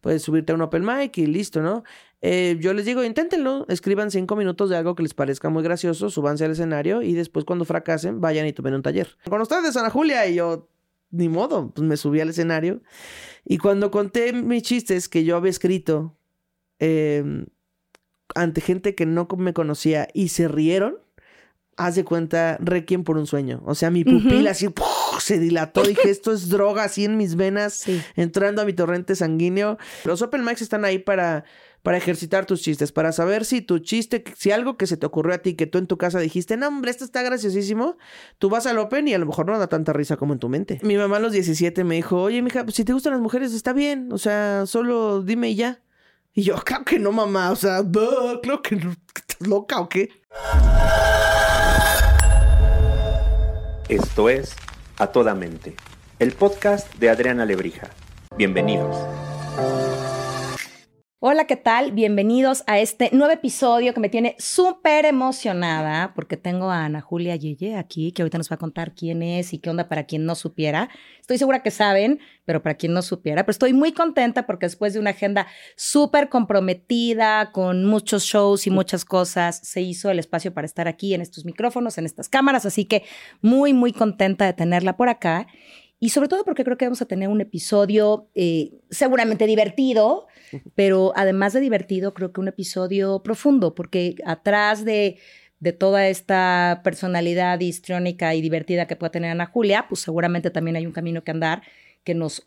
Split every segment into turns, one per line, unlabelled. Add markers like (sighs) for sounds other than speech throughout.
Puedes subirte a un open mic y listo, ¿no? Eh, yo les digo, inténtenlo, escriban cinco minutos de algo que les parezca muy gracioso, súbanse al escenario y después cuando fracasen, vayan y tomen un taller. Con ustedes, Ana Julia, y yo, ni modo, pues me subí al escenario. Y cuando conté mis chistes que yo había escrito em, ante gente que no me conocía y se rieron, haz de cuenta, Requiem por un sueño. O sea, mi pupila así se dilató. Dije, (laughs) esto es droga así en mis venas, entrando a mi torrente sanguíneo. Los Open Mics están ahí para, para ejercitar tus chistes, para saber si tu chiste, si algo que se te ocurrió a ti, que tú en tu casa dijiste, no, hombre, esto está graciosísimo, tú vas al Open y a lo mejor no da tanta risa como en tu mente. Mi mamá a los 17 me dijo, oye, mija, pues si te gustan las mujeres, está bien. O sea, solo dime y ya. Y yo, claro que no, mamá. O sea, claro que no. ¿Estás loca o qué?
Esto es A Toda Mente, el podcast de Adriana Lebrija. Bienvenidos.
Hola, ¿qué tal? Bienvenidos a este nuevo episodio que me tiene súper emocionada porque tengo a Ana Julia Yeye aquí, que ahorita nos va a contar quién es y qué onda para quien no supiera. Estoy segura que saben, pero para quien no supiera, pero estoy muy contenta porque después de una agenda súper comprometida, con muchos shows y muchas cosas, se hizo el espacio para estar aquí en estos micrófonos, en estas cámaras, así que muy, muy contenta de tenerla por acá. Y sobre todo porque creo que vamos a tener un episodio eh, seguramente divertido, pero además de divertido, creo que un episodio profundo, porque atrás de, de toda esta personalidad histriónica y divertida que pueda tener Ana Julia, pues seguramente también hay un camino que andar que nos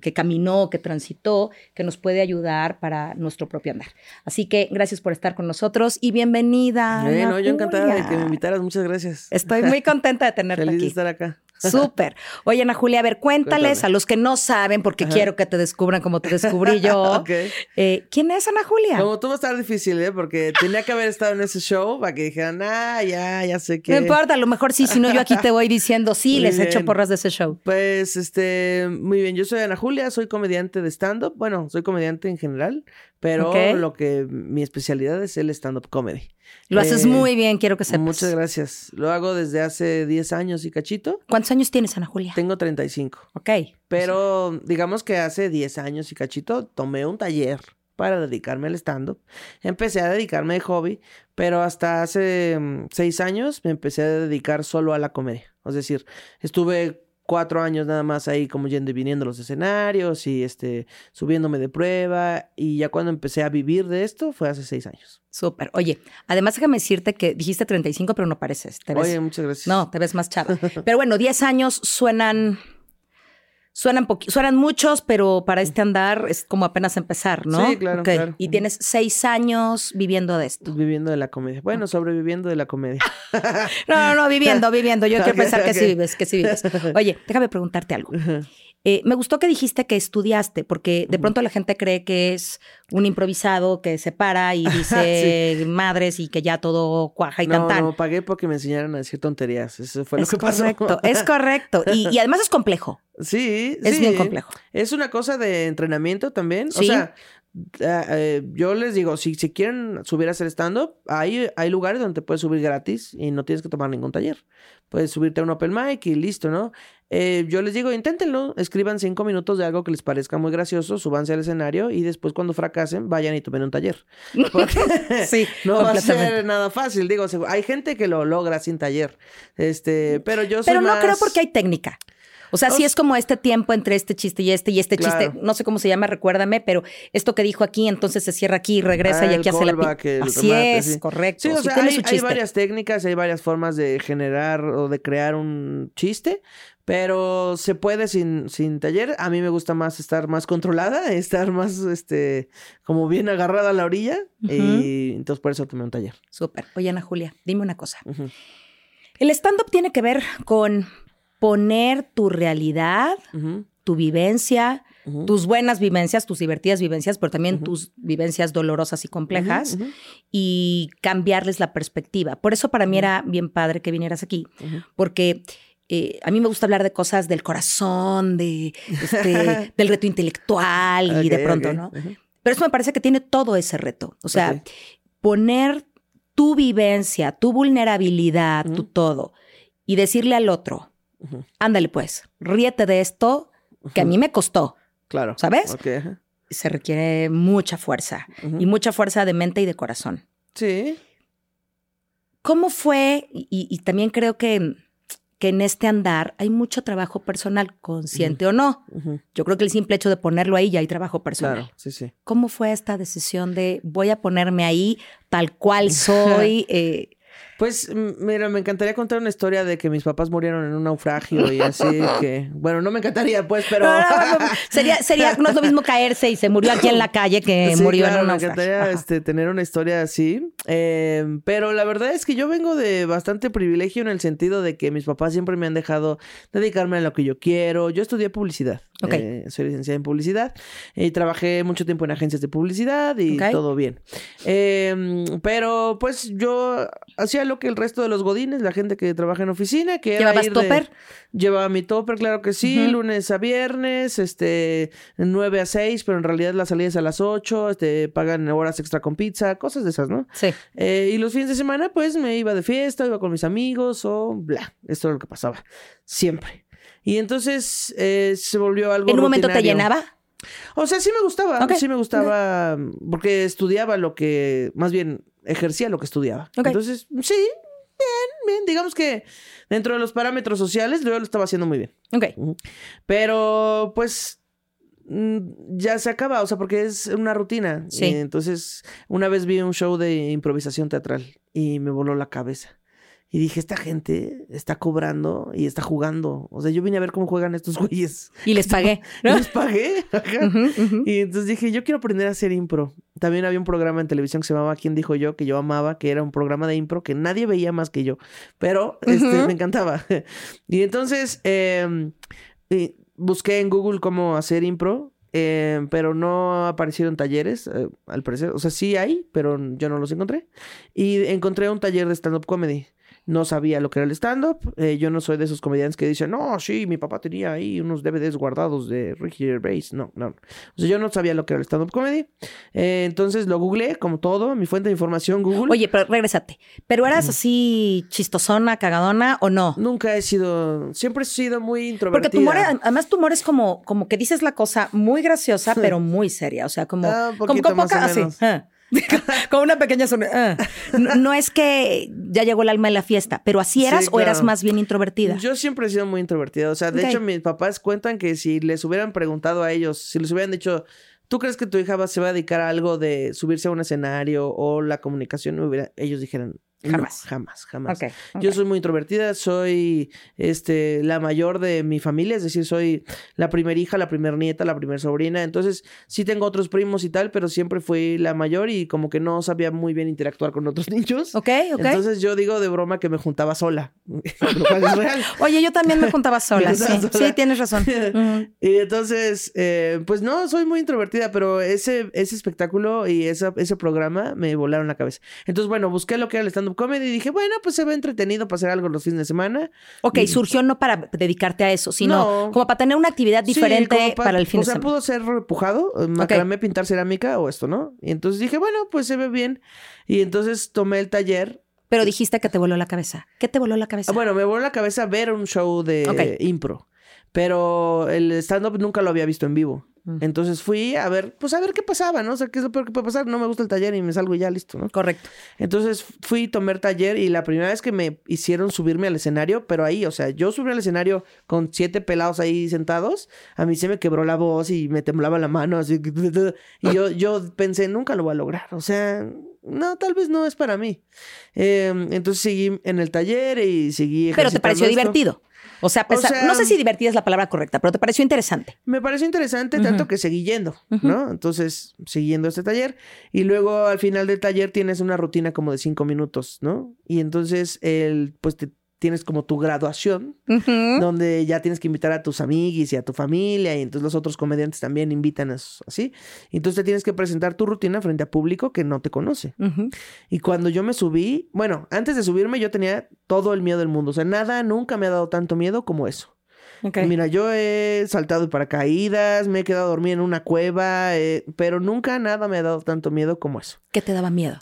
que caminó, que transitó, que nos puede ayudar para nuestro propio andar. Así que gracias por estar con nosotros y bienvenida.
Bueno, yo encantada de que me invitaras, muchas gracias.
Estoy muy (laughs) contenta de tenerte
Feliz
aquí.
de estar acá. (laughs)
Súper. Oye, Ana Julia, a ver, cuéntales a los que no saben, porque quiero que te descubran como te descubrí yo. (laughs) Eh, ¿Quién es Ana Julia?
Como tú va a estar difícil, ¿eh? Porque tenía que haber estado en ese show para que dijeran, ah, ya, ya sé que.
No importa, a lo mejor sí, si no, yo aquí te voy diciendo, sí, les echo porras de ese show.
Pues, este, muy bien. Yo soy Ana Julia, soy comediante de stand-up. Bueno, soy comediante en general, pero lo que mi especialidad es el stand-up comedy.
Lo haces eh, muy bien, quiero que sepas.
Muchas gracias. Lo hago desde hace 10 años y cachito.
¿Cuántos años tienes, Ana Julia?
Tengo 35.
Ok.
Pero digamos que hace 10 años y cachito tomé un taller para dedicarme al stand-up. Empecé a dedicarme de hobby, pero hasta hace 6 mm, años me empecé a dedicar solo a la comedia. Es decir, estuve cuatro años nada más ahí como yendo y viniendo a los escenarios y este subiéndome de prueba y ya cuando empecé a vivir de esto fue hace seis años.
Súper. Oye, además déjame decirte que dijiste 35 pero no pareces.
Oye, muchas gracias.
No, te ves más chava. pero bueno, 10 años suenan Suenan, suenan muchos, pero para este andar es como apenas empezar, ¿no?
Sí, claro, claro.
Y tienes seis años viviendo de esto.
Viviendo de la comedia. Bueno, sobreviviendo de la comedia.
no, no, no, viviendo, (laughs) viviendo. Yo quiero pensar que sí vives, que sí vives. Oye, déjame preguntarte algo. Eh, me gustó que dijiste que estudiaste, porque de pronto la gente cree que es un improvisado que se para y (laughs) dice madres y que ya todo cuaja y
no,
tan,
No, pagué porque me enseñaron a decir tonterías. Eso fue lo que pasó.
Correcto, es (laughs) correcto. Y, y, además es complejo.
Sí,
es bien complejo.
Es una cosa de entrenamiento también. O sea, eh, yo les digo, si, si quieren subir a hacer stand-up, hay, hay lugares donde puedes subir gratis y no tienes que tomar ningún taller. Puedes subirte a un open mic y listo, ¿no? Eh, yo les digo, inténtenlo, escriban cinco minutos de algo que les parezca muy gracioso, súbanse al escenario y después cuando fracasen, vayan y tomen un taller. (laughs)
sí, (laughs)
no va a ser nada fácil. Digo, hay gente que lo logra sin taller. Este, pero yo soy
Pero no
más...
creo porque hay técnica. O sea, sí es como este tiempo entre este chiste y este y este chiste, no sé cómo se llama, recuérdame, pero esto que dijo aquí, entonces se cierra aquí y regresa y
Ah,
aquí hace la
el
Así
remate,
es,
sí.
correcto.
Sí, o sea, hay, varias técnicas, hay varias formas de generar o de crear un chiste, pero se puede sin, sin taller. A mí me gusta más estar más controlada, (laughs) estar más, este, como bien agarrada a la orilla, y entonces por eso tomé un taller.
Súper. Oye, Ana Julia, dime una cosa. El stand-up tiene que ver con poner tu realidad, tu vivencia, tus buenas vivencias, tus divertidas vivencias, pero también tus vivencias dolorosas y complejas y cambiarles la perspectiva. Por eso para mí era bien padre que vinieras aquí, porque eh, a mí me gusta hablar de cosas del corazón, de, este, (laughs) del reto intelectual y de pronto, ¿no? Pero eso me parece que tiene todo ese reto. O sea, poner tu vivencia, tu vulnerabilidad, tu todo, y decirle al otro, Ándale pues, ríete de esto que a mí me costó,
Claro.
¿sabes?
Ok, ajá.
se requiere mucha fuerza y mucha fuerza de mente y de corazón.
Sí.
¿Cómo fue? Y, y también creo que, que en este andar hay mucho trabajo personal, consciente o no. Yo creo que el simple hecho de ponerlo ahí ya hay trabajo personal.
Claro, sí, sí.
¿Cómo fue esta decisión de voy a ponerme ahí tal cual (laughs) soy? Eh,
Pues, mira, me encantaría contar una historia de que mis papás murieron en un naufragio y así (laughs) que... Bueno, no me encantaría, pues, pero...
no, no, no, (laughs) sería, sería, no es lo mismo caerse y se murió aquí en la calle que
Sí,
murió
claro,
en un
me
naufragio.
encantaría
Ajá.
este, tener una historia así. Eh, pero la verdad es que yo vengo de bastante privilegio en el sentido de que mis papás siempre me han dejado dedicarme a lo que yo quiero. Yo estudié publicidad.
Ok.
Eh, soy licenciada en publicidad y trabajé mucho tiempo en agencias de publicidad y todo bien. Eh, pero pues yo hacía lo que el resto de los godines, la gente que trabaja en oficina, que era
¿Llevabas
ir de-
topper?
Llevaba mi topper, claro que sí, lunes a viernes, este, 9 a 6, pero en realidad la salida es a las 8, este, pagan horas extra con pizza, cosas de esas, ¿no?
Sí.
Eh, y los fines de semana, pues me iba de fiesta, iba con mis amigos o bla, esto es lo que pasaba, siempre. Y entonces eh, se volvió algo
¿En un momento te llenaba?
O sea, sí me gustaba,
Ok,
sí me gustaba, porque estudiaba lo que, más bien, ejercía lo que estudiaba. Entonces, sí, bien, bien, digamos que dentro de los parámetros sociales yo lo estaba haciendo muy bien.
Ok.
Pero, pues, mm, ya se acaba, o sea, porque es una rutina.
Sí.
Entonces, una vez vi un show de improvisación teatral y me voló la cabeza. Y dije, esta gente está cobrando y está jugando. O sea, yo vine a ver cómo juegan estos (laughs) güeyes.
Y les pagué. (laughs)
Y Les pagué. (laughs) Ajá. Y entonces dije, yo quiero aprender a hacer impro. También había un programa en televisión que se llamaba ¿Quién dijo yo? que yo amaba, que era un programa de impro que nadie veía más que yo. Pero este, me encantaba. y entonces eh, eh, busqué en Google cómo hacer impro. eh, pero no aparecieron talleres, eh, al parecer. O sea, sí hay, pero yo no los encontré. Y encontré un taller de stand-up comedy. No sabía lo que era el stand-up. eh, yo no soy de esos comediantes que dicen, no, sí, mi papá tenía ahí unos DVDs guardados de Ricky Gervais. No, no. O sea, yo no sabía lo que era el stand-up comedy. Eh, entonces lo googleé, como todo, mi fuente de información, Google.
Oye, pero regrésate. ¿Pero eras así chistosona, cagadona o no?
Nunca he sido, siempre he sido muy
Porque
introvertida.
tu humor, además tu humor es como, como que dices la cosa muy graciosa, (laughs) pero muy seria. O sea, como,
Ah, un
como
más
poca, así.
menos. (laughs)
como una pequeña sonrisa. ah. No, no es que ya llegó el alma de la fiesta, pero así
Sí,
eras o eras más bien introvertida.
Yo siempre he sido muy introvertida. O sea, de hecho, mis papás cuentan que si les hubieran preguntado a ellos, si les hubieran dicho, ¿tú crees que tu hija va- se va a dedicar a algo de subirse a un escenario o la comunicación? Hubiera- ellos dijeran, "No,
Jamás.
jamás, jamás.
Ok, ok.
Yo soy muy introvertida, soy este la mayor de mi familia, es decir, soy la primera hija, la primera nieta, la primera sobrina. Entonces, sí tengo otros primos y tal, pero siempre fui la mayor y como que no sabía muy bien interactuar con otros (laughs) niños.
Ok, ok.
Entonces yo digo de broma que me juntaba sola. (laughs) (laughs)
Oye, yo también me contaba sola,
Me
sí.
sola.
Sí, tienes razón.
Y entonces, eh, pues no, soy muy introvertida, pero ese, ese espectáculo y esa, ese programa me volaron la cabeza. Entonces, bueno, busqué lo que era el stand-up comedy y dije, bueno, pues se ve entretenido para hacer algo los fines de semana.
Ok, surgió no para dedicarte a eso, sino
No.
como para tener una actividad diferente para el fin
O
de
sea,
semana.
pudo ser repujado, eh, macramé, pintar cerámica o esto, ¿no? Y entonces dije, bueno, pues se ve bien. Y entonces tomé el taller.
Pero dijiste que te voló la cabeza. ¿Qué te voló la cabeza?
Bueno, me voló la cabeza ver un show de impro. Pero el stand-up nunca lo había visto en vivo.
Mm.
Entonces fui a ver, pues a ver qué pasaba, ¿no? O sea, qué es lo peor que puede pasar. No me gusta el taller y me salgo y ya listo, ¿no?
Correcto.
Entonces fui, tomé el taller y la primera vez que me hicieron subirme al escenario, pero ahí, o sea, yo subí al escenario con siete pelados ahí sentados, a mí se me quebró la voz y me temblaba la mano, así. (laughs) Y yo, yo pensé, nunca lo voy a lograr, o sea, no, tal vez no es para mí. Eh, entonces seguí en el taller y seguí.
Pero te pareció
esto.
divertido. O sea, no sé si divertida es la palabra correcta, pero te pareció interesante.
Me pareció interesante tanto que seguí yendo. ¿no? Entonces, siguiendo este taller. Y luego al final del taller tienes una rutina como de cinco minutos, ¿no? Y entonces, el, pues te, tienes como tu graduación, donde ya tienes que invitar a tus amiguis y a tu familia. Y entonces los otros comediantes también invitan a sus- así. Entonces te tienes que presentar tu rutina frente a público que no te conoce. Y cuando yo me subí, bueno, antes de subirme yo tenía todo el miedo del mundo. O sea, nada nunca me ha dado tanto miedo como eso.
Ok.
Mira, yo he saltado de paracaídas, me he quedado dormido en una cueva, eh, pero nunca nada me ha dado tanto miedo como eso.
¿Qué te daba miedo?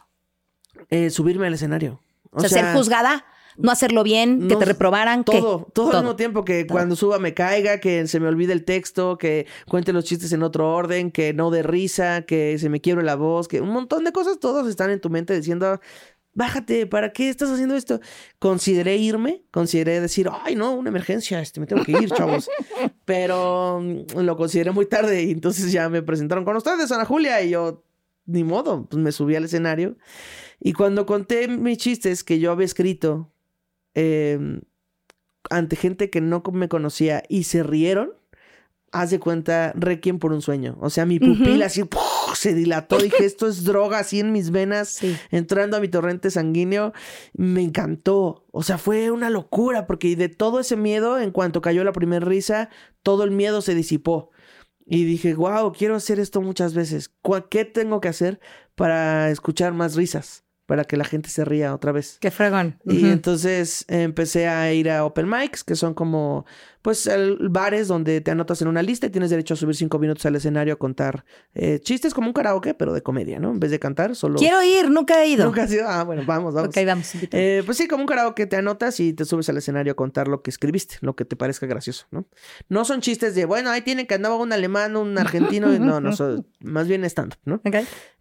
Eh, subirme al escenario.
O, sea, ser juzgada no hacerlo bien, que
No,
te reprobaran.
Todo, todo, al mismo tiempo, que
Todo.
cuando suba me caiga, que se me olvide el texto, que cuente los chistes en otro orden, que no de risa, que se me quiebre la voz, que un montón de cosas, todos están en tu mente diciendo, bájate, ¿para qué estás haciendo esto? Consideré irme, consideré decir, ay, no, una emergencia, este, me tengo que ir, chavos. (laughs) Pero mm, lo consideré muy tarde y entonces ya me presentaron con ustedes, Ana Julia, y yo, ni modo, pues me subí al escenario. Y cuando conté mis chistes que yo había escrito eh, ante gente que no me conocía y se rieron, haz de cuenta, requiem por un sueño. O sea, mi pupila así ¡puf! se dilató. Dije, esto es droga así en mis venas,
Sí.
entrando a mi torrente sanguíneo. Me encantó. O sea, fue una locura porque de todo ese miedo, en cuanto cayó la primera risa, todo el miedo se disipó. Y dije, wow, quiero hacer esto muchas veces. ¿Cuá- ¿Qué tengo que hacer para escuchar más risas? Para que la gente se ría otra vez.
Qué fregón.
Y entonces empecé a ir a open mics, que son como, pues, el- bares donde te anotas en una lista y tienes derecho a subir cinco minutos al escenario a contar eh, chistes como un karaoke, pero de comedia, ¿no? En vez de cantar, solo...
Quiero ir, nunca he ido.
Nunca has ido. Ah, bueno, vamos, vamos.
Ok, vamos.
Eh, pues sí, como un karaoke te anotas y te subes al escenario a contar lo que escribiste, lo que te parezca gracioso, ¿no? No son chistes de, bueno, ahí tienen que andaba un alemán, un (laughs) argentino, no, no, son, más bien stand-up, ¿no?
Ok.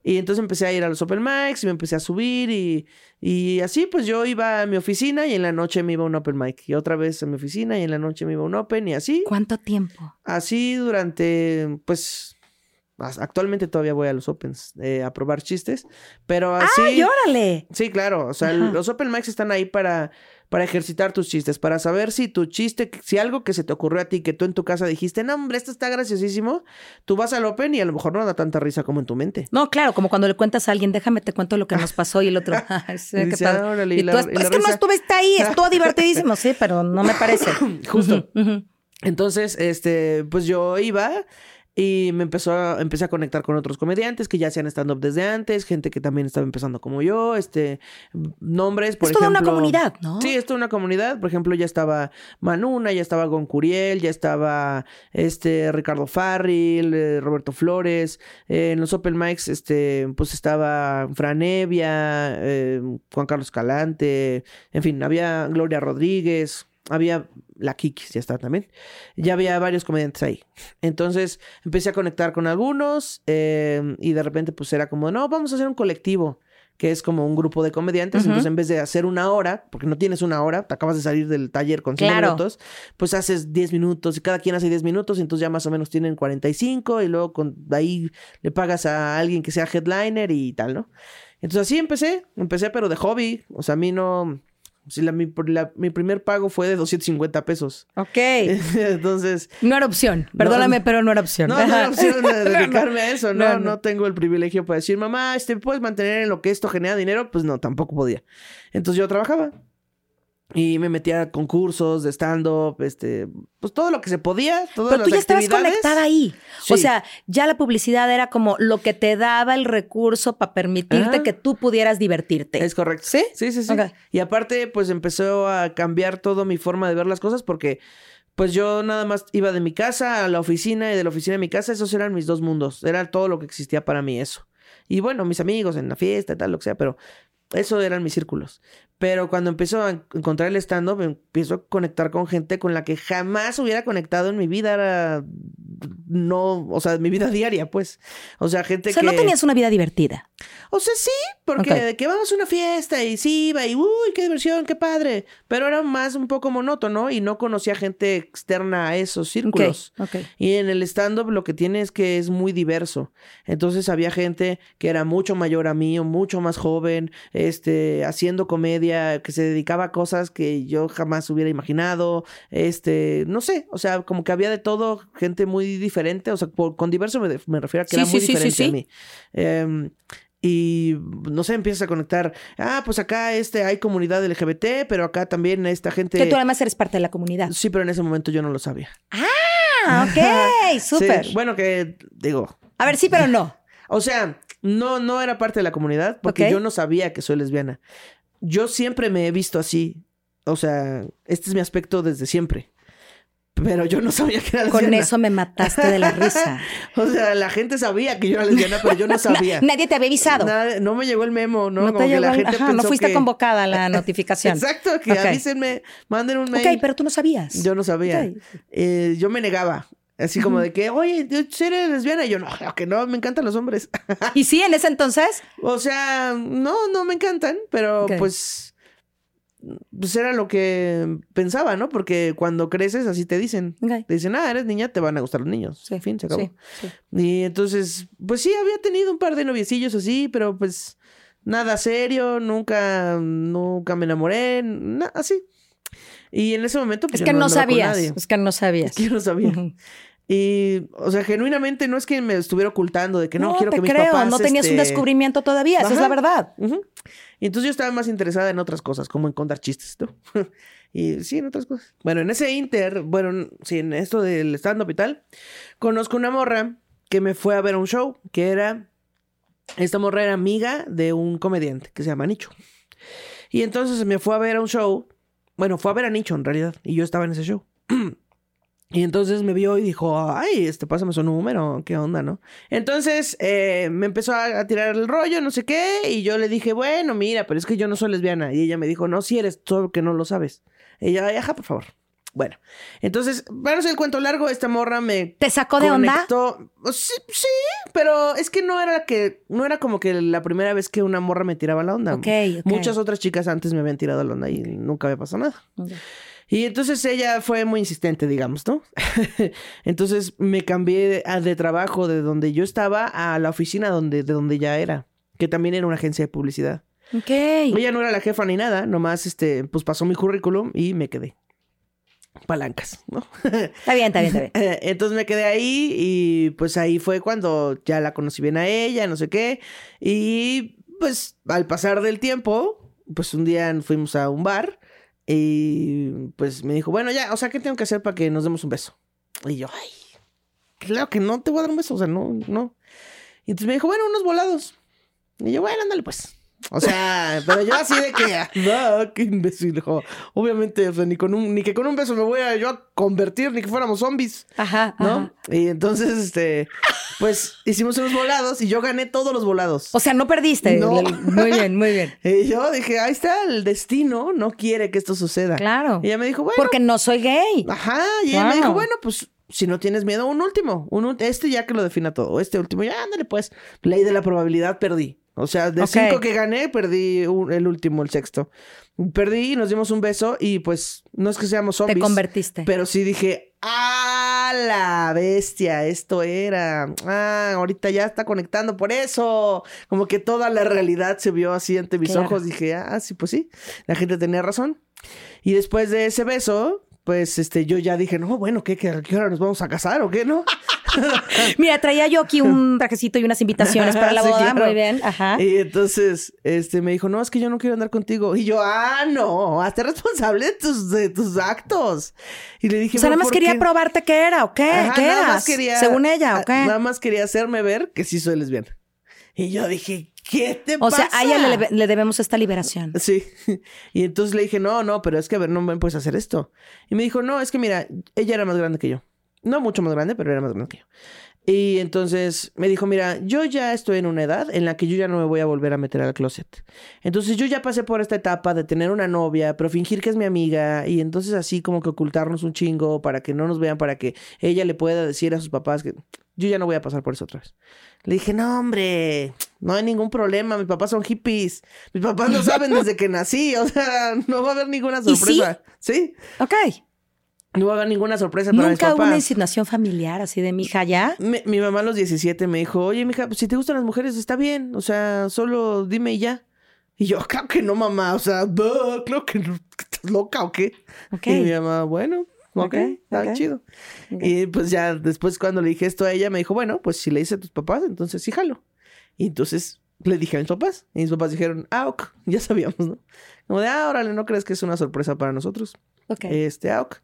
Y entonces empecé a ir a los open mics y me empecé a subir y, y así pues yo iba a mi oficina y en la noche me iba a un open mic y otra vez a mi oficina y en la noche me iba a un open y así,
¿Cuánto tiempo?
así durante pues actualmente todavía voy a los opens eh, a probar chistes, pero así...
¡Ay, órale!
Sí, claro. O sea,
Ajá.
los open mics están ahí para, para ejercitar tus chistes, para saber si tu chiste, si algo que se te ocurrió a ti, que tú en tu casa dijiste, no, hombre, esto está graciosísimo, tú vas al open y a lo mejor no da tanta risa como en tu mente.
No, claro, como cuando le cuentas a alguien, déjame te cuento lo que nos pasó y el otro, "Ay, (laughs) (laughs) sí,
Y
qué
dice,
padre".
"Ah, órale", y
Y
la-
tú,
y
es,
la
es que no estuviste ahí, estuvo divertidísimo, sí, pero no me parece. (coughs)
Justo. Entonces, este, pues yo iba y me empezó a, empecé a conectar con otros comediantes que ya hacían stand-up desde antes, gente que también estaba empezando como yo, este, nombres, por
es toda una
ejemplo-
comunidad, ¿no?
Sí, es toda una comunidad. Por ejemplo, ya estaba Manuna, ya estaba Goncuriel, ya estaba este Ricardo Farril, eh, Roberto Flores. Eh, en los Open Mics, este, pues estaba Fran Evia, eh, Juan Carlos Calante, en fin, había Gloria Rodríguez, había la Kikis, ya está también. Ya había varios comediantes ahí. Entonces empecé a conectar con algunos eh, y de repente pues era como, no, vamos a hacer un colectivo que es como un grupo de comediantes. Entonces, en vez de hacer una hora, porque no tienes una hora, te acabas de salir del taller con 5
Claro.
minutos, pues haces 10 minutos y cada quien hace 10 minutos, y entonces ya más o menos tienen 45 y luego con, de ahí le pagas a alguien que sea headliner y tal, ¿no? Entonces así empecé, empecé pero de hobby, o sea, a mí no... Si la, mi, la- mi primer pago fue de 250 pesos.
Ok. (laughs)
Entonces,
No era opción. Perdóname, pero no era opción.
no, era opción (laughs) de dedicarme a eso, no,
No,
no,
no.
tengo el privilegio para decir, mamá, este, ¿puedes mantener en lo que esto genera dinero? Pues no, tampoco podía. Entonces yo trabajaba y me metía a concursos de stand-up, este, pues todo lo que se podía, todas
Pero
las
tú ya estabas conectada ahí. O
Sí.
sea, ya la publicidad era como lo que te daba el recurso para permitirte
Ajá.
que tú pudieras divertirte.
Es correcto.
¿Sí?
Sí, sí, sí. Y aparte, pues empezó a cambiar toda mi forma de ver las cosas porque, pues yo nada más iba de mi casa a la oficina y de la oficina a mi casa, esos eran mis dos mundos. Era todo lo que existía para mí eso. Y bueno, mis amigos en la fiesta y tal, lo que sea, pero eso eran mis círculos. Pero cuando empiezo a encontrar el stand-up, empiezo a conectar con gente con la que jamás hubiera conectado en mi vida. Era no, o sea, mi vida (laughs) diaria, pues. O sea, gente
O sea,
que.
no tenías una vida divertida.
O sea, sí, porque de que vamos a una fiesta y sí iba y uy, qué diversión, qué padre. Pero era más un poco monótono y no conocía gente externa a esos círculos.
Ok, ok.
Y en el stand-up lo que tiene es que es muy diverso. Entonces había gente que era mucho mayor a mí o mucho más joven, este, haciendo comedia, que se dedicaba a cosas que yo jamás hubiera imaginado. Este, no sé, o sea, como que había de todo, gente muy diferente. O sea, por- con diverso me, me refiero a que
Sí,
era muy
sí, sí, sí,
diferente a mí. Em, y no sé, empiezas a conectar. Ah, pues acá este hay comunidad LGBT, pero acá también esta gente.
Que tú además eres parte de la comunidad.
Sí, pero en ese momento yo no lo sabía.
Ah, ok, (laughs) súper.
Bueno, que digo,
A ver, sí, pero no. (laughs)
o sea, no, no era parte de la comunidad porque
Ok.
yo no sabía que soy lesbiana. Yo siempre me he visto así. O sea, este es mi aspecto desde siempre. pero yo no sabía que era
Con
lesbiana.
eso me mataste de la risa. (laughs)
O sea, la gente sabía que yo era lesbiana, pero yo no (laughs) sabía.
Nadie te había avisado.
Nada- no me llegó el memo, ¿no?
No,
Como
te
que
llegó
la gente
ajá, no fuiste
que-
convocada a la (laughs) notificación.
Exacto, que avísenme, manden un mail.
Ok, pero tú no sabías.
Yo no sabía. Eh, yo me negaba. Así como de que, oye, ¿tú eres lesbiana? Y yo, no, que no, me encantan los hombres. (laughs)
¿Y sí, en ese entonces?
o sea, no, no me encantan, pero pues, pues era lo que pensaba, ¿no? Porque cuando creces así te dicen. Te dicen, ah, eres niña, te van a gustar los niños.
Sí,
En fin, se acabó.
sí, sí.
Y entonces, pues sí, había tenido un par de noviecillos así, pero pues nada serio, nunca, nunca me enamoré, na- así. Y en ese momento, pues
Es que no, sabías. Es que no sabías.
Es que yo no sabía. Y, o sea, genuinamente no es que me estuviera ocultando de que no,
No,
quiero
te
que mis
creo.
papás,
no tenías un
este,
descubrimiento todavía. Esa es la verdad.
Y entonces yo estaba más interesada en otras cosas, como en contar chistes, ¿no? (laughs) y sí, en otras cosas. Bueno, en ese inter, bueno, sí, en esto del stand-up y tal, conozco una morra que me fue a ver a un show, que era, esta morra era amiga de un comediante que se llama Nicho. Y entonces me fue a ver a un show, bueno, fue a ver a Nicho en realidad, y yo estaba en ese show. (clears throat) Y entonces me vio y dijo, ay, este, pásame su número, qué onda, ¿no? Entonces eh, me empezó a, tirar el rollo, no sé qué, y yo le dije, bueno, mira, pero es que yo no soy lesbiana. Y ella me dijo, no, si eres, solo que no lo sabes. Ella, "Ay, ajá, por favor. Bueno, entonces, para no hacer el cuento largo, esta morra me
¿Te sacó de onda?
conectó. Sí, sí, pero es que no era que, no era como que la primera vez que una morra me tiraba la onda.
Ok, ok.
Muchas otras chicas antes me habían tirado la onda y nunca había pasado nada. Y entonces ella fue muy insistente, digamos, ¿no? (laughs) entonces me cambié de trabajo de donde yo estaba a la oficina donde, de donde ya era, que también era una agencia de publicidad.
Ok.
Ella no era la jefa ni nada, nomás este, pues pasó mi currículum y me quedé. Palancas, ¿no?
Está bien, está bien, está bien. (laughs)
Entonces me quedé ahí y pues ahí fue cuando ya la conocí bien a ella, no sé qué. Y pues al pasar del tiempo, pues un día fuimos a un bar y pues me dijo, bueno, ya, o sea, ¿qué tengo que hacer para que nos demos un beso? Y yo, ay, claro que no te voy a dar un beso, o sea, no, no. Y entonces me dijo, bueno, unos volados. Y yo, bueno, ándale pues. O sea, pero yo así de que, (laughs) no, qué imbécil. jo. Obviamente, o sea, ni, con un, ni que con un beso me voy a yo a convertir, ni que fuéramos zombies.
Ajá,
¿no?
ajá.
Y entonces, este, pues hicimos unos volados y yo gané todos los volados.
O sea, no perdiste.
No.
Muy bien, muy bien. (laughs)
Y yo dije, ahí está, el destino no quiere que esto suceda.
Claro.
Y ella me dijo, bueno,
Porque no soy gay.
ajá. Y ella me dijo, bueno, pues si no tienes miedo, un último. Un, este ya que lo defina todo. Este último, ya ándale, pues. Ley de la probabilidad, perdí. O sea, de cinco que gané, perdí un- el último, el sexto. Perdí, nos dimos un beso y pues no es que seamos
Te
zombies.
convertiste.
Pero sí dije, ¡ah, la bestia! Esto era. Ah, ahorita ya está conectando por eso. Como que toda la realidad se vio así ante mis
Claro.
ojos. Dije, ah, sí, pues sí. La gente tenía razón. Y después de ese beso, pues este, yo ya dije, no, bueno, ¿qué, qué, a qué hora nos vamos a casar o qué, no? (laughs)
Mira, traía yo aquí un trajecito y unas invitaciones para la (laughs)
Sí,
boda.
claro.
Muy bien. Ajá.
Y entonces, este, me dijo, no, es que yo no quiero andar contigo. Y yo, ah, no, hazte responsable de tus, de tus actos. Y le dije,
O sea, nada
"¿Pero
más quería
qué?".
probarte qué era o qué.
Ajá,
¿Qué
nada
eras?
más quería-
Según ella, ¿o qué?
Nada más quería hacerme ver que sí soy lesbiana. Y yo dije, ¿qué te
O
pasa?
sea, a ella le, le debemos esta liberación.
Sí. (laughs) Y entonces le dije, no, no, pero es que a ver, no me puedes hacer esto. Y me dijo, no, es que mira, ella era más grande que yo. No mucho más grande, pero era más grande que yo. Y entonces me dijo, mira, yo ya estoy en una edad en la que yo ya no me voy a volver a meter al closet. Entonces yo ya pasé por esta etapa de tener una novia, pero fingir que es mi amiga y entonces así como que ocultarnos un chingo para que no nos vean, para que ella le pueda decir a sus papás que yo ya no voy a pasar por eso otra vez. Le dije, no, hombre, no hay ningún problema. Mis papás son hippies. Mis papás lo saben desde que nací. O sea, no va a haber ninguna
¿Y sí?
sorpresa. ¿Sí?
Ok.
No va a haber ninguna sorpresa para mis
Nunca hubo una insinuación familiar así de mi hija ya.
Mi, mi mamá a los 17 me dijo, oye, mija, pues si te gustan las mujeres está bien. O sea, solo dime y ya. Y yo, claro que no, mamá. O sea, "Duh, claro que no. ¿Estás loca o qué?
Ok.
Y mi mamá, bueno, ok,
Ok,
está
ok.
chido. Y pues ya después cuando le dije esto a ella, me dijo, bueno, pues si le dices a tus papás, entonces sí jalo. Y entonces le dije a mis papás. Y mis papás dijeron, ah, ok, (laughs) ya sabíamos, ¿no? Como de, ah, órale, ¿no crees que es una sorpresa para nosotros?
Ok.
Este, ah, ok.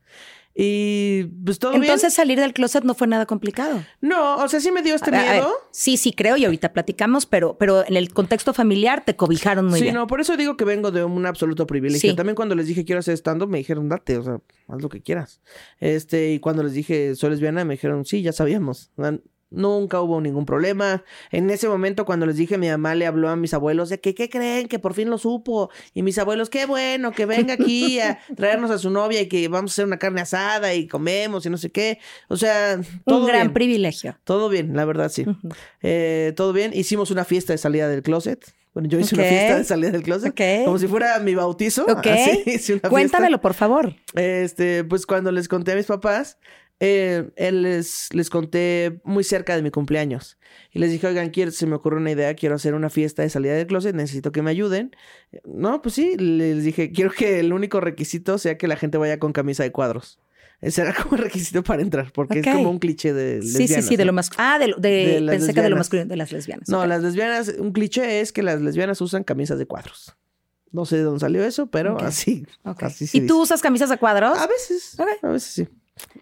Y pues todo
Entonces
bien.
salir del closet no fue nada complicado.
No, o sea, sí me dio este
A ver, a ver,
miedo.
sí, sí creo y ahorita platicamos, pero, pero en el contexto familiar te cobijaron muy
sí,
bien.
no, por eso digo que vengo de un absoluto privilegio.
Sí.
También cuando les dije quiero hacer stand-up, me dijeron, date, o sea, haz lo que quieras. Este, y cuando les dije soy lesbiana, me dijeron, sí, ya sabíamos. Nunca hubo ningún problema. En ese momento, cuando les dije, mi mamá le habló a mis abuelos de que, ¿qué creen? Que por fin lo supo. Y mis abuelos, qué bueno, que venga aquí a (laughs) traernos a su novia y que vamos a hacer una carne asada y comemos y no sé qué. O sea, todo
Un gran
bien.
privilegio.
Todo bien, la verdad, sí. Eh, todo bien. Hicimos una fiesta de salida del closet. Bueno, yo hice una fiesta de salida del closet.
Ok.
Como si fuera mi bautizo.
Ok. (laughs)
Así, hice una
Cuéntamelo, por favor.
Este, pues cuando les conté a mis papás, eh, él les, les conté muy cerca de mi cumpleaños. Y les dije, oigan, quiero, se me ocurre una idea, quiero hacer una fiesta de salida del closet, necesito que me ayuden. No, pues sí, les dije, quiero que el único requisito sea que la gente vaya con camisa de cuadros. Ese era (laughs) como requisito para entrar, porque es como un cliché de
Sí, sí,
lesbianas,
sí, de lo masculino. Ah, de, lo- de- pensé que de lo
lesbianas.
masculino, de las lesbianas.
No, las lesbianas, un cliché es que las lesbianas usan camisas de cuadros. No sé de dónde salió eso, pero así.
Ok.
así se
¿Y tú usas camisas de cuadros?
A veces. A veces sí.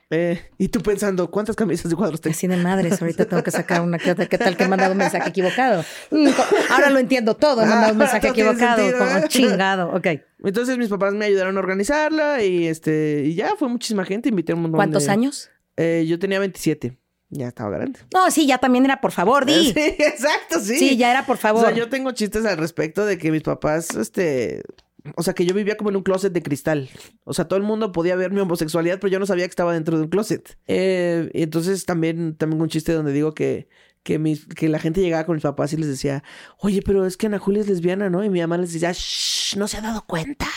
Eh, y tú pensando, ¿cuántas camisas de cuadros tengo?
Así de madres, ahorita tengo que sacar una. ¿Qué tal que he mandado un mensaje equivocado? Mm, Ahora lo entiendo todo, he mandado un mensaje equivocado.
sentido,
como chingado, ok.
Entonces mis papás me ayudaron a organizarla y este y ya fue muchísima gente. Invité a un montón
¿Cuántos
de-
años?
Eh, yo tenía 27. Ya estaba grande.
No, sí, ya también era por favor, di. (laughs)
Sí, exacto, sí.
Sí, ya era por
O
favor.
sea, yo tengo chistes al respecto de que mis papás, este, o sea, que yo vivía como en un closet de cristal. O sea, todo el mundo podía ver mi homosexualidad, pero yo no sabía que estaba dentro de un closet. Eh, y entonces también, también un chiste donde digo que, que, mis, que la gente llegaba con mis papás y les decía, oye, pero es que Ana Julia es lesbiana, ¿no? Y mi mamá les decía, shh, no se ha dado cuenta.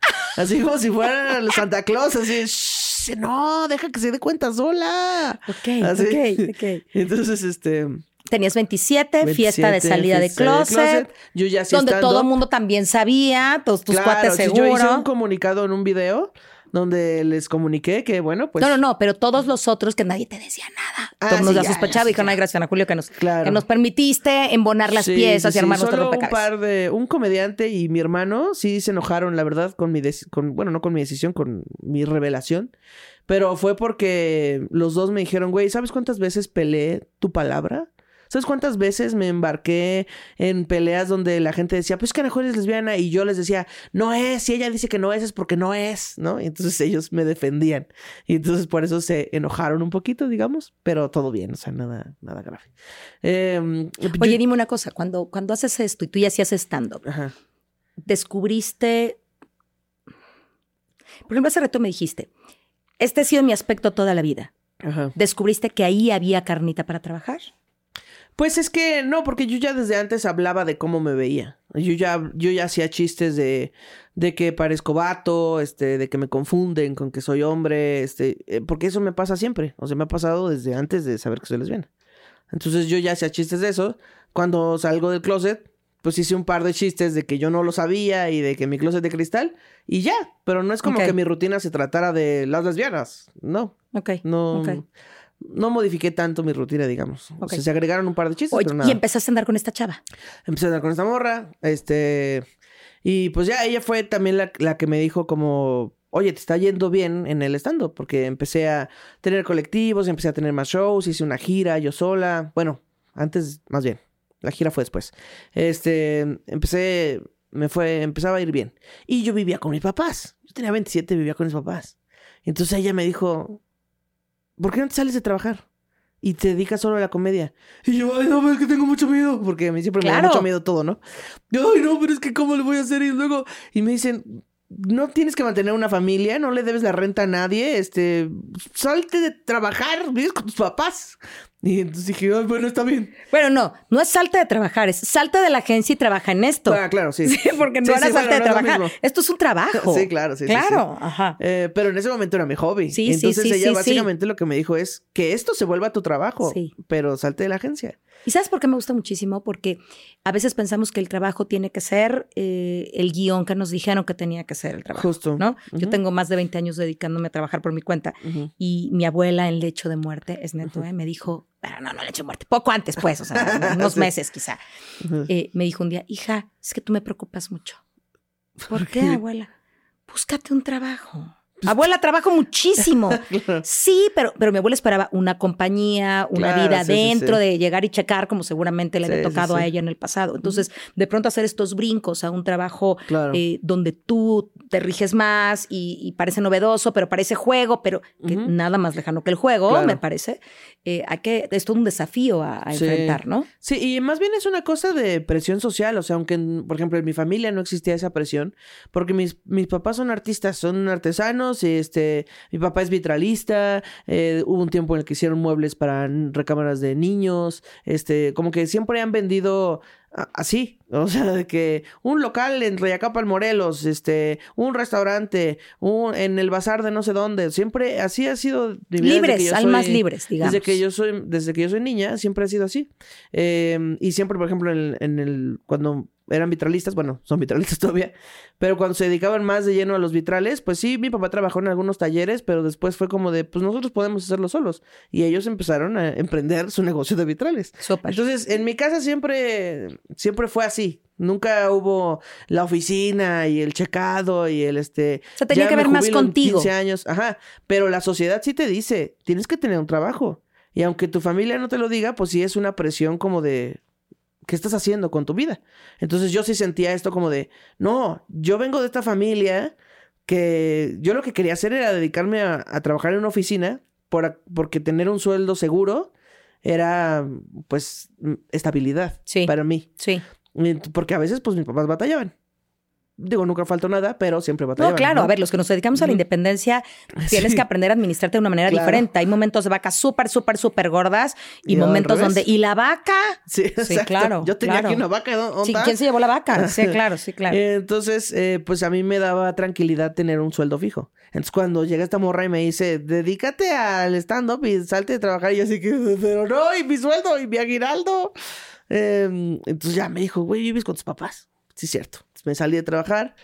(laughs) Así como si fuera Santa Claus, así, shh, no, deja que se dé cuenta sola.
Ok,
Así.
ok, ok. (laughs)
Entonces, este...
Tenías 27, fiesta de
27,
salida de closet,
Yo ya sí
donde
estando-
todo el mundo también sabía, todos tus
Claro,
cuates seguro.
yo hice un comunicado en un video donde les comuniqué que, bueno, pues...
no, no, no, pero todos los otros que nadie te decía nada.
Ah,
todo el mundo
sí,
ya
ya,
sospechaba y dijeron, ay, gracias Ana Julio que nos,
Claro.
que nos permitiste embonar las
Sí,
piezas
sí,
y armar nuestro
Solo un
rompecabezas.
par de... Un comediante y mi hermano sí se enojaron, la verdad, con mi... con Bueno, no con mi decisión, con mi revelación. Pero fue porque los dos me dijeron, güey, ¿sabes cuántas veces peleé tu palabra? ¿Sabes cuántas veces me embarqué en peleas donde la gente decía, pues que Ana Julia es lesbiana? Y yo les decía, no es. Si ella dice que no es, es porque no es, ¿no? Y entonces ellos me defendían. Y entonces por eso se enojaron un poquito, digamos. Pero todo bien, o sea, nada, nada grave. Eh,
Oye,
yo-
dime una cosa, cuando, cuando haces esto y tú ya hacías stand-up, descubriste. Por ejemplo, hace rato me dijiste, este ha sido mi aspecto toda la vida.
Ajá.
¿Descubriste que ahí había carnita para trabajar?
Pues es que no, porque yo ya desde antes hablaba de cómo me veía. Yo ya, yo ya hacía chistes de, de que parezco vato, este, de que me confunden con que soy hombre, este, eh, porque eso me pasa siempre. O sea, me ha pasado desde antes de saber que soy lesbiana. Entonces yo ya hacía chistes de eso. Cuando salgo del closet, pues hice un par de chistes de que yo no lo sabía y de que mi closet de cristal y ya. Pero no es como que mi rutina se tratara de las lesbianas. No,
Ok.
no. No modifiqué tanto mi rutina, digamos. O
Ok.
sea, se agregaron un par de chistes,
Oye,
pero nada.
y empezaste a andar con esta chava.
Empecé a andar con esta morra, este, y pues ya ella fue también la, la que me dijo como, oye, te está yendo bien en el stand-up, porque empecé a tener colectivos, empecé a tener más shows, hice una gira yo sola, bueno, antes, más bien, la gira fue después, este, empecé, me fue, empezaba a ir bien, y yo vivía con mis papás, yo tenía 27, vivía con mis papás, entonces ella me dijo, ¿por qué no te sales de trabajar? Y te dedicas solo a la comedia. Y yo, ay, no, pero es que tengo mucho miedo. Porque a mí siempre me da mucho miedo todo, ¿no? Ay, no, pero es que ¿cómo le voy a hacer? Y luego, y me dicen, no tienes que mantener una familia, no le debes la renta a nadie, este, salte de trabajar, vives con tus papás. Y entonces dije, bueno, está bien.
Bueno, no, no es salte de trabajar, es salte de la agencia y trabaja en esto.
Ah, claro, sí. (laughs)
Sí, porque no
Sí,
era
sí,
salte
bueno,
de
no
trabajar. Esto es un trabajo.
Sí, claro, sí, sí,
Claro, ajá.
Eh, pero en ese momento era mi hobby.
Sí, sí,
Entonces ella básicamente lo que me dijo es que esto se vuelva tu trabajo,
Sí.
pero salte de la agencia.
¿Y sabes por qué me gusta muchísimo? Porque a veces pensamos que el trabajo tiene que ser eh, el guion que nos dijeron que tenía que ser el trabajo.
Justo.
¿no? Yo tengo más de 20 años dedicándome a trabajar por mi cuenta. Y mi abuela en lecho de muerte, es neto, ¿eh? me dijo, bueno, no, no lecho de muerte, poco antes, pues, o sea, (laughs) unos
Sí.
meses quizá. Eh, me dijo un día, hija, es que tú me preocupas mucho. ¿Por qué, abuela? Búscate un trabajo. Abuela, trabajo muchísimo. (laughs) Sí, pero, pero mi abuela esperaba una compañía, una
Claro,
vida
sí,
dentro
sí.
de llegar y checar como seguramente le había tocado a ella en el pasado. Entonces, de pronto hacer estos brincos a un trabajo
Claro.
eh, donde tú te riges más y, y parece novedoso, pero parece juego, pero que nada más lejano que el juego, me parece. Eh, hay que, es todo un desafío a, enfrentar, ¿no?
Sí, y más bien es una cosa de presión social, o sea, aunque, en- por ejemplo, en mi familia no existía esa presión, porque mis, mis papás son artistas, son artesanos, este, mi papá es vitralista, eh, hubo un tiempo en el que hicieron muebles para recámaras de niños, este, como que siempre han vendido así, (laughs) o sea, de que un local en Rayacapal, Morelos, este, un restaurante, un, en el bazar de no sé dónde, siempre así ha sido.
Libres, almas
soy-
libres, digamos.
Desde que yo soy, desde que yo soy niña, siempre ha sido así. Eh, y siempre, por ejemplo, en, en el, cuando eran vitralistas, bueno, son vitralistas (laughs) todavía, pero cuando se dedicaban más de lleno a los vitrales, pues sí, mi papá trabajó en algunos talleres, pero después fue como de, pues nosotros podemos hacerlo solos. Y ellos empezaron a emprender su (laughs) negocio de vitrales. Entonces, en mi casa siempre, siempre fue así. Nunca hubo la oficina y el checado y el este.
O sea, tenía que ver más contigo.
15 años, ajá. Pero la sociedad sí te dice, tienes que tener un trabajo. Y aunque tu familia no te lo diga, pues sí es una presión como de, ¿qué estás haciendo con tu vida? Entonces yo sí sentía esto como de, no, yo vengo de esta familia que yo lo que quería hacer era dedicarme a, a trabajar en una oficina por, porque tener un sueldo seguro era, pues, estabilidad
Sí.
para mí.
Sí.
Porque a veces, pues, mis papás batallaban. Digo, nunca faltó nada, pero siempre batallaban.
No, claro, a ver, los que nos dedicamos a la independencia, (laughs) tienes
Sí.
que aprender a administrarte de una manera
Claro.
diferente. Hay momentos de vacas súper, súper, súper gordas y, momentos donde. ¿Y la vaca? (laughs)
Sí, exacto.
claro,
Yo tenía
claro.
aquí una vaca, ¿dó- ¿dónde
Sí? ¿Quién se llevó la vaca? (laughs) Sí, claro, sí, claro.
Entonces, eh, pues a mí me daba tranquilidad tener un sueldo fijo. Entonces, cuando llega esta morra y me dice, dedícate al stand-up y salte de trabajar, y yo así que, pero no, y mi sueldo, y mi aguinaldo. Eh, entonces ya me dijo, güey, vives con tus papás. Sí, es cierto. Me salí de trabajar.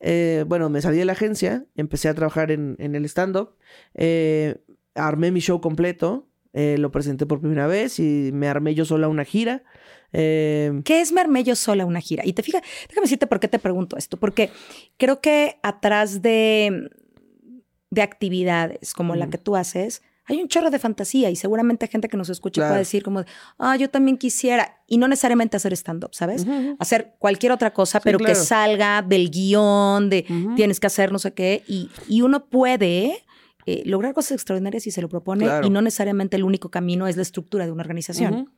eh, bueno, me salí de la agencia, empecé a trabajar en, en el stand-up, eh, armé mi show completo, eh, lo presenté por primera vez y me armé yo sola una gira.
¿Qué es me armé yo sola una gira? Y te fijas, déjame decirte por qué te pregunto esto, porque creo que atrás de, de actividades como la que tú haces, hay un chorro de fantasía y seguramente gente que nos escucha
Claro.
puede decir como, de, ah, yo también quisiera, y no necesariamente hacer stand-up, ¿sabes? Hacer cualquier otra cosa,
Sí,
pero que salga del guion, de tienes que hacer no sé qué, y, y uno puede eh, lograr cosas extraordinarias si se lo propone,
Claro.
y no necesariamente el único camino es la estructura de una organización.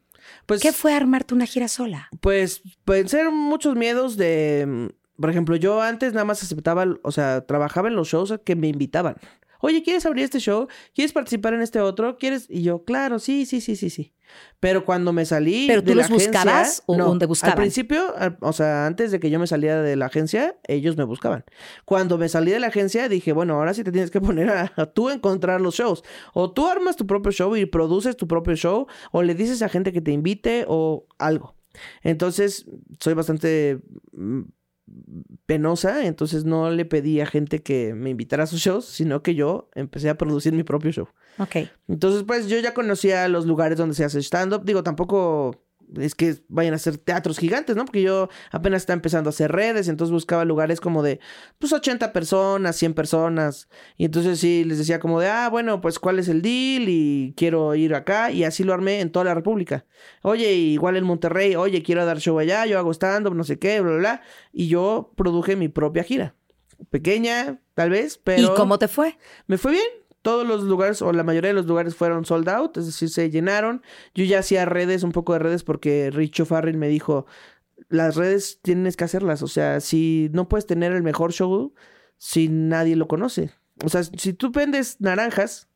Pues,
¿Qué fue armarte una gira sola?
Pues pensé en muchos miedos de, mm, por ejemplo, yo antes nada más aceptaba, o sea, trabajaba en los shows que me invitaban. Oye, ¿quieres abrir este show? ¿Quieres participar en este otro? ¿Quieres? Y yo, claro, sí, sí, sí, sí, sí. Pero cuando me salí
¿Pero tú
de la
los buscabas
agencia-
o
no,
dónde buscaban?
Al principio, al- o sea, antes de que yo me saliera de la agencia, ellos me buscaban. Cuando me salí de la agencia, dije, bueno, ahora sí te tienes que (laughs) poner a, a tú encontrar los shows. O tú armas tu propio show y produces tu propio show, o le dices a gente que te invite o algo. Entonces, soy bastante mm, penosa, entonces no le pedí a gente que me invitara a sus shows, sino que yo empecé a producir mi propio show.
Ok.
Entonces, pues yo ya conocía los lugares donde se hace stand-up. Digo, tampoco es que vayan a ser teatros gigantes, ¿no? Porque yo apenas estaba empezando a hacer redes, entonces buscaba lugares como de, pues, 80 personas, 100 personas. Y entonces sí, les decía como de, ah, bueno, pues, ¿cuál es el deal? Y quiero ir acá. Y así lo armé en toda la República. Oye, igual en Monterrey, oye, quiero dar show allá, yo hago stand-up, no sé qué, bla, bla, bla. Y yo produje mi propia gira. Pequeña, tal vez, pero...
¿Y cómo te fue?
Me fue bien. Todos los lugares, o la mayoría de los lugares fueron sold out, es decir, se llenaron. Yo ya hacía redes, un poco de redes, porque Richo Farrell me dijo, las redes tienes que hacerlas. O sea, si no puedes tener el mejor show si nadie lo conoce. O sea, si tú vendes naranjas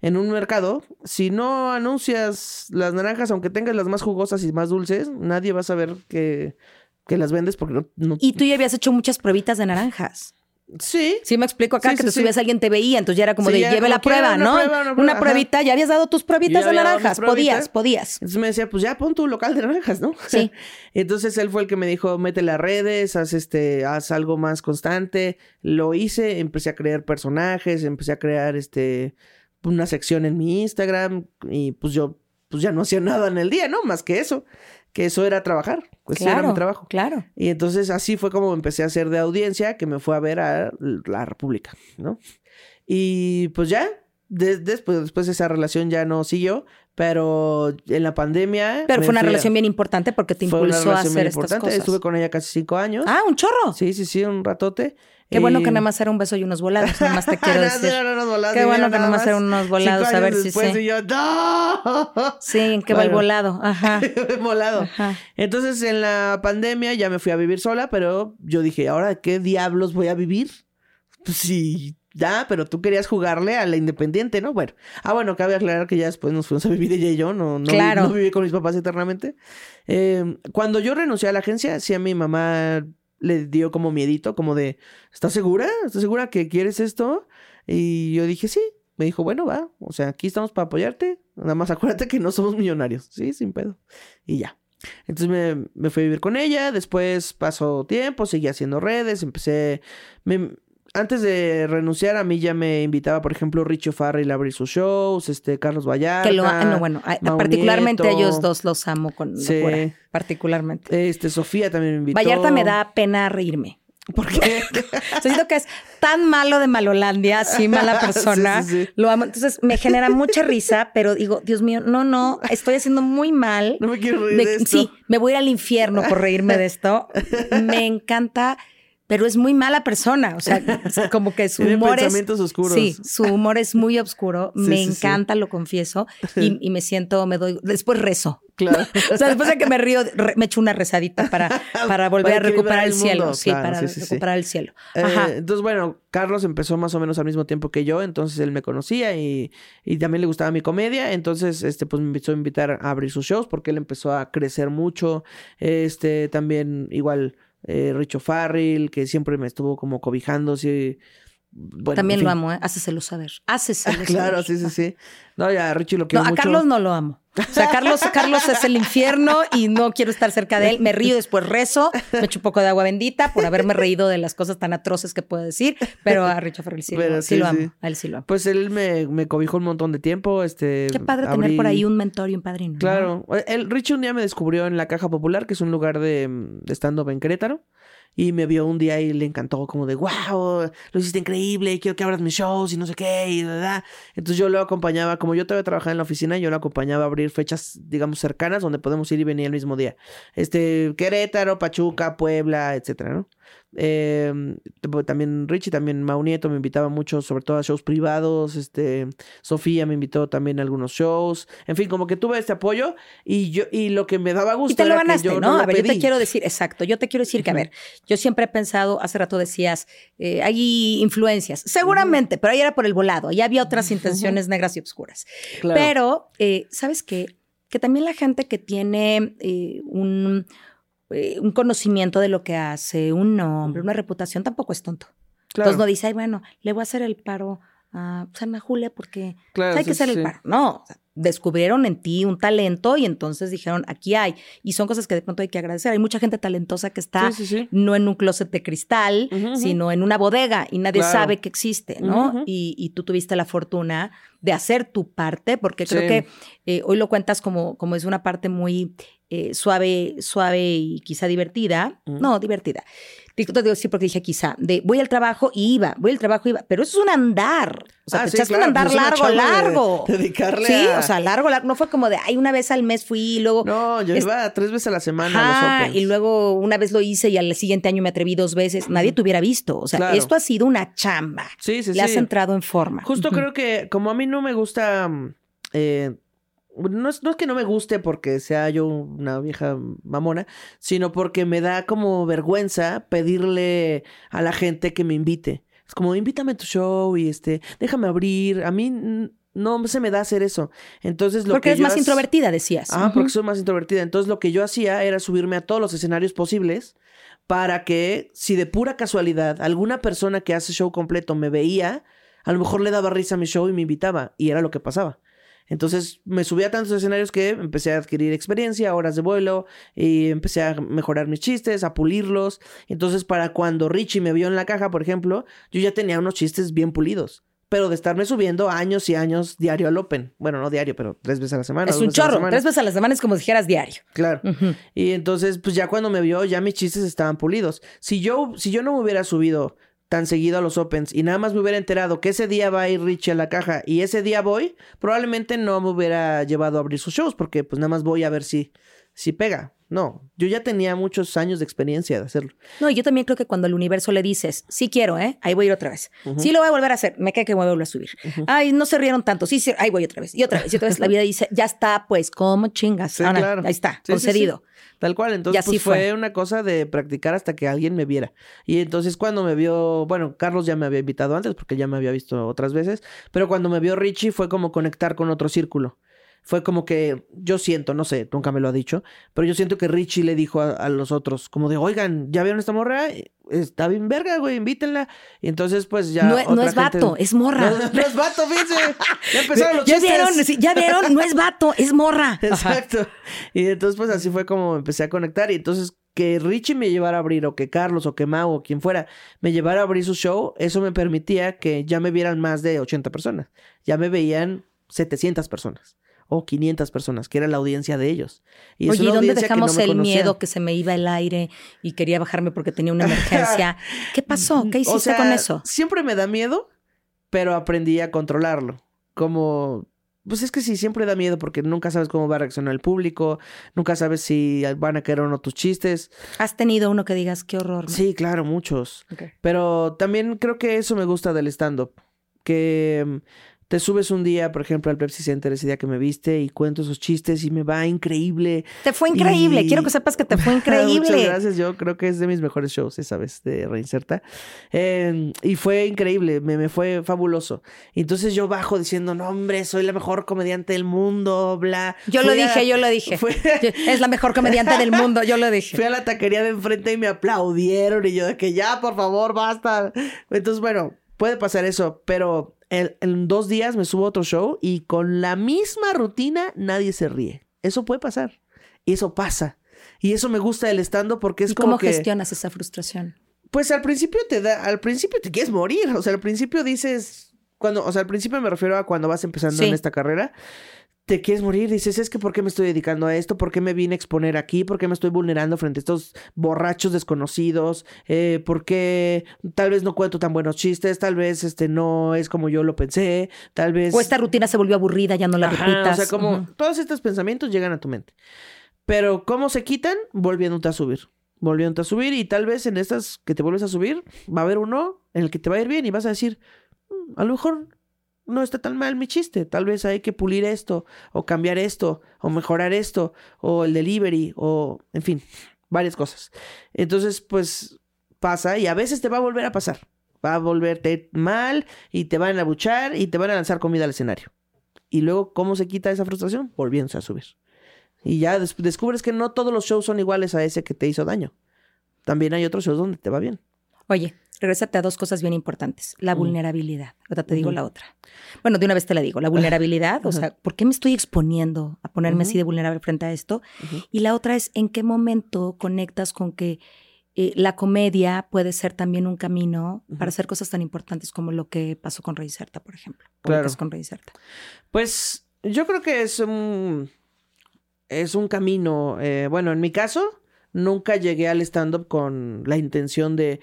en un mercado, si no anuncias las naranjas, aunque tengas las más jugosas y más dulces, nadie va a saber que, que las vendes porque no... no-
Y tú ya habías hecho muchas pruebitas de naranjas.
Sí,
Sí, me explico acá
Sí,
que
sí,
te
sí.
subías alguien te veía, entonces ya era como de lleve
como
la prueba,
una
¿no?
prueba, una prueba, ajá.
pruebita, ya habías dado tus pruebitas de naranjas, podías, podías.
Entonces me decía, pues ya pon tu local de naranjas, ¿no?
Sí. (laughs)
Entonces él fue el que me dijo, mete las redes, haz este, haz algo más constante. Lo hice, empecé a crear personajes, empecé a crear este una sección en mi Instagram y pues yo pues ya no hacía nada en el día, ¿no? Más que eso, que eso era trabajar, pues eso era mi trabajo.
claro.
Y entonces así fue como empecé a hacer de audiencia, que me fue a ver a la República, ¿no? Y pues ya, de- después, después esa relación ya no siguió, pero en la pandemia...
Pero fue una
a-
relación bien importante porque te impulsó a hacer estas
importante.
cosas.
Estuve con ella casi cinco años.
Ah, un chorro.
Sí, sí, sí, un ratote.
Qué bueno que nada más era un beso y unos volados, nada más te (laughs) quiero decir.
sí, eran unos volados,
Qué bueno que
nada
nomás eran unos volados, a ver si
después,
sé.
Y yo, ¡no! (laughs)
Sí, ¿en qué va el
Bueno.
volado? Ajá. (laughs)
volado.
Ajá.
Entonces, en la pandemia ya me fui a vivir sola, pero yo dije, ¿ahora qué diablos voy a vivir? Pues sí, ya, pero tú querías jugarle a la independiente, ¿no? Bueno. Ah, bueno, cabe aclarar que ya después nos fuimos a vivir ella y yo, no, no,
Claro.
no viví con mis papás eternamente. Eh, cuando yo renuncié a la agencia, sí a mi mamá le dio como miedito, como de, ¿estás segura? ¿Estás segura que quieres esto? Y yo dije, sí. Me dijo, bueno, va, o sea, aquí estamos para apoyarte. Nada más acuérdate que no somos millonarios. Sí, sin pedo. Y ya. Entonces me, me fui a vivir con ella, después pasó tiempo, seguí haciendo redes, empecé... me- antes de renunciar, a mí ya me invitaba, por ejemplo, Richo Farrell a abrir sus shows, este, Carlos Vallarta.
Que lo, no, bueno, a- particularmente a ellos dos los amo con
Sí.
locura, particularmente.
Este, Sofía también me invitó.
Vallarta me da pena reírme.
¿Por qué?
O sea, siento que es tan malo de Malolandia, así mala (laughs) persona.
Sí, sí, sí.
Lo amo. Entonces me genera mucha risa, pero digo, Dios mío, no, no, estoy haciendo muy mal.
no me quiero reír
Me-
de esto.
sí, me voy a ir al infierno por reírme de esto. (laughs) Me encanta, pero es muy mala persona. O sea, (laughs) es como que su humor es.
pensamientos oscuros.
Sí, su humor es muy oscuro.
Sí,
me
sí, sí.
encanta, lo confieso. Y, (laughs) y me siento, me doy. Después rezo.
Claro. (laughs)
O sea, después de que me río, re- me echo una rezadita para, para volver
Para
a recuperar el,
el
cielo. Sí,
claro,
para recuperar el cielo.
Eh,
Ajá.
entonces, bueno, Carlos empezó más o menos al mismo tiempo que yo, entonces él me conocía y, y también le gustaba mi comedia, entonces, este, pues me empezó a invitar a abrir sus shows porque él empezó a crecer mucho, este, también igual eh, Richo Farrell, que siempre me estuvo como cobijando, sí, bueno,
También
en
lo amo, ¿eh? Háceselo saber. Háceselo (laughs)
Claro,
saber.
sí, sí, sí. No, ya a Richie lo
No,
quiero
a
mucho.
Carlos no lo amo. O sea, Carlos, Carlos es el infierno y no quiero estar cerca de él. Me río, después rezo, me echo un poco de agua bendita por haberme reído de las cosas tan atroces que puedo decir, pero a Richo Farrell sí, lo, sí
sí,
lo amo.
sí.
A él sí lo amo.
Pues él me, me cobijó un montón de tiempo, este...
Qué padre tener por ahí un mentor y un padrino. ¿no?
Claro. El Richie un día me descubrió en la Caja Popular, que es un lugar de, de stand-up en Querétaro. Y me vio un día y le encantó, como de, wow, lo hiciste increíble, quiero que abras mis shows y no sé qué, y da, da". Entonces yo lo acompañaba, como yo todavía trabajaba en la oficina, yo lo acompañaba a abrir fechas, digamos, cercanas donde podemos ir y venir el mismo día. Este, Querétaro, Pachuca, Puebla, etcétera, ¿no? Eh, tipo, también Richie, también Mau Nieto me invitaba mucho, sobre todo a shows privados. Este, Sofía me invitó también a algunos shows. En fin, como que tuve este apoyo y yo y lo que me daba gusto
Y te lo
era que
ganaste,
yo
¿no?
lo
a ver, yo te quiero decir, exacto, yo te quiero decir que, a ver, yo siempre he pensado, hace rato decías, eh, hay influencias, seguramente, pero ahí era por el volado, ahí había otras intenciones negras y oscuras.
Claro.
Pero, eh, ¿sabes qué? Que también la gente que tiene eh, un, eh, un conocimiento de lo que hace, un nombre, una reputación, tampoco es tonto.
Claro,
Entonces no dice, ay, bueno, le voy a hacer el paro a Sana Julia porque
claro,
hay que
sí,
hacer el
sí.
paro. No, o sea, descubrieron en ti un talento y entonces dijeron, aquí hay. Y son cosas que de pronto hay que agradecer. Hay mucha gente talentosa que está
Sí, sí, sí.
no en un closet de cristal, sino en una bodega y nadie
Claro.
sabe que existe, ¿no? Y, y tú tuviste la fortuna de hacer tu parte, porque creo que eh, hoy lo cuentas como, como es una parte muy eh, suave, suave y quizá divertida.
Ujú.
No, divertida. Digo, sí porque dije quizá, de voy al trabajo y iba, voy al trabajo y iba, pero eso es un andar. O sea,
Ah,
te
sí,
echaste
claro,
un andar
pues
largo, largo.
de dedicarle
sí,
a-
o sea, largo, largo. No fue como de, ay, una vez al mes fui y luego.
No, yo
Es-
iba tres veces a la semana a los Opens.
y luego una vez lo hice y al siguiente año me atreví dos veces. Nadie te hubiera visto. O sea,
Claro.
esto ha sido una chamba.
Sí, sí,
Le has
sí.
entrado en forma.
Justo creo que como a mí no me gusta... mm, eh, no es, no es que no me guste porque sea yo una vieja mamona, sino porque me da como vergüenza pedirle a la gente que me invite. Es como, invítame a tu show y este, déjame abrir. A mí no se me da hacer eso. Entonces lo
Porque
que
eres
yo
más introvertida, decías.
Ah, porque soy más introvertida. Entonces lo que yo hacía era subirme a todos los escenarios posibles para que si de pura casualidad alguna persona que hace show completo me veía, a lo mejor le daba risa a mi show y me invitaba. Y era lo que pasaba. Entonces me subí a tantos escenarios que empecé a adquirir experiencia, horas de vuelo, y empecé a mejorar mis chistes, a pulirlos. Entonces para cuando Richie me vio en la caja, por ejemplo, yo ya tenía unos chistes bien pulidos. Pero de estarme subiendo años y años diario al Open. Bueno, no diario, pero tres veces a la semana.
Es un chorro. Tres veces a la semana es como si dijeras diario.
Claro. Y entonces, pues ya cuando me vio, ya mis chistes estaban pulidos. Si yo, si yo no me hubiera subido tan seguido a los Opens y nada más me hubiera enterado que ese día va a ir Richie a la caja y ese día voy, probablemente no me hubiera llevado a abrir sus shows porque pues nada más voy a ver si, si pega. No, yo ya tenía muchos años de experiencia de hacerlo.
No, y yo también creo que cuando al universo le dices, sí quiero, ¿eh? Ahí voy a ir otra vez. Sí lo voy a volver a hacer, me cae que voy a volver a subir. Ay, no se rieron tanto. Sí, sí, ahí voy otra vez. Y otra vez, y otra vez. La vida dice, ya está, pues, ¿cómo chingas?
Sí,
Ahora,
claro.
Ahí está,
Sí, sí,
concedido.
Tal cual, entonces pues, fue.
fue.
una cosa de practicar hasta que alguien me viera. Y entonces cuando me vio, bueno, Carlos ya me había invitado antes porque ya me había visto otras veces, pero cuando me vio Richie fue como conectar con otro círculo. Fue como que yo siento, no sé, nunca me lo ha dicho, pero yo siento que Richie le dijo a, a los otros, como de, oigan, ¿ya vieron esta morra? Está bien verga, güey, invítenla. Y entonces pues ya...
No, es- no
otra
es
gente-
vato, es morra.
No, no es vato, fíjense. Ya (laughs) empezaron los
¿Ya
chistes.
vieron? Sí, ¿Ya vieron? No es vato, es morra. Ajá. (laughs)
Exacto. Y entonces, pues así fue como empecé a conectar. Y entonces, que Richie me llevara a abrir, o que Carlos, o que Mau, o quien fuera, me llevara a abrir su show, eso me permitía que ya me vieran más de 80 personas. Ya me veían 700 personas. O 500 personas, que era la audiencia de ellos. Y
Oye, ¿y dónde
no
dejamos el
conocía.
miedo que se me iba el aire y quería bajarme porque tenía una (laughs) emergencia? ¿Qué pasó? ¿Qué hiciste
O sea,
con eso?
Siempre me da miedo, pero aprendí a controlarlo. Como, pues es que sí, siempre da miedo porque nunca sabes cómo va a reaccionar el público, nunca sabes si van a querer o no tus chistes.
¿Has tenido uno que digas, qué horror? ¿no?
Sí, claro, muchos. Pero también creo que eso me gusta del stand-up. Que te subes un día, por ejemplo, al Pepsi Center ese día que me viste y cuento esos chistes y me va increíble.
Te fue increíble.
Y-
Quiero que sepas que te fue (laughs) increíble.
Muchas gracias. Yo creo que es de mis mejores shows esa vez de Reinserta. Eh, y fue increíble, me, me fue fabuloso. Y entonces yo bajo diciendo, no, hombre, soy la mejor comediante del mundo, bla.
Yo lo
Fui
dije, yo lo dije.
fue-
Es la mejor comediante del mundo, yo lo dije.
Fui a la taquería de enfrente y me aplaudieron y yo de que ya, por favor, basta. Entonces, bueno, puede pasar eso, pero en, en dos días me subo a otro show y con la misma rutina nadie se ríe. Eso puede pasar. Y eso pasa. Y eso me gusta del stand porque es
¿Y
como
cómo
que...
gestionas esa frustración?
Pues al principio te da, al principio te quieres morir, o sea, al principio dices, cuando, o sea, al principio me refiero a cuando vas empezando
Sí.
en esta carrera, te quieres morir, dices, es que ¿por qué me estoy dedicando a esto? ¿Por qué me vine a exponer aquí? ¿Por qué me estoy vulnerando frente a estos borrachos desconocidos? Eh, ¿Por qué tal vez no cuento tan buenos chistes? Tal vez este no es como yo lo pensé, tal vez...
O esta rutina se volvió aburrida, ya no la
Ajá,
repitas.
O sea, como todos estos pensamientos llegan a tu mente. Pero ¿cómo se quitan? Volviéndote a subir. Volviéndote a subir y tal vez en estas que te vuelves a subir va a haber uno en el que te va a ir bien y vas a decir, "Mm, a lo mejor no está tan mal mi chiste. Tal vez hay que pulir esto o cambiar esto o mejorar esto o el delivery o en fin, varias cosas. Entonces, pues pasa y a veces te va a volver a pasar. Va a volverte mal y te van a abuchar y te van a lanzar comida al escenario. Y luego, ¿cómo se quita esa frustración? Volviéndose a subir. Y ya des- descubres que no todos los shows son iguales a ese que te hizo daño. También hay otros shows donde te va bien.
Oye, regrésate a dos cosas bien importantes. La vulnerabilidad. Ahora te digo la otra. Bueno, de una vez te la digo. La vulnerabilidad, o sea, ¿por qué me estoy exponiendo a ponerme así de vulnerable frente a esto? Y la otra es, ¿en qué momento conectas con que eh, la comedia puede ser también un camino para hacer cosas tan importantes como lo que pasó con Reinserta, por ejemplo? O lo que
Claro.
con Reinserta.
Pues yo creo que es un, es un camino. eh, bueno, en mi caso, nunca llegué al stand-up con la intención de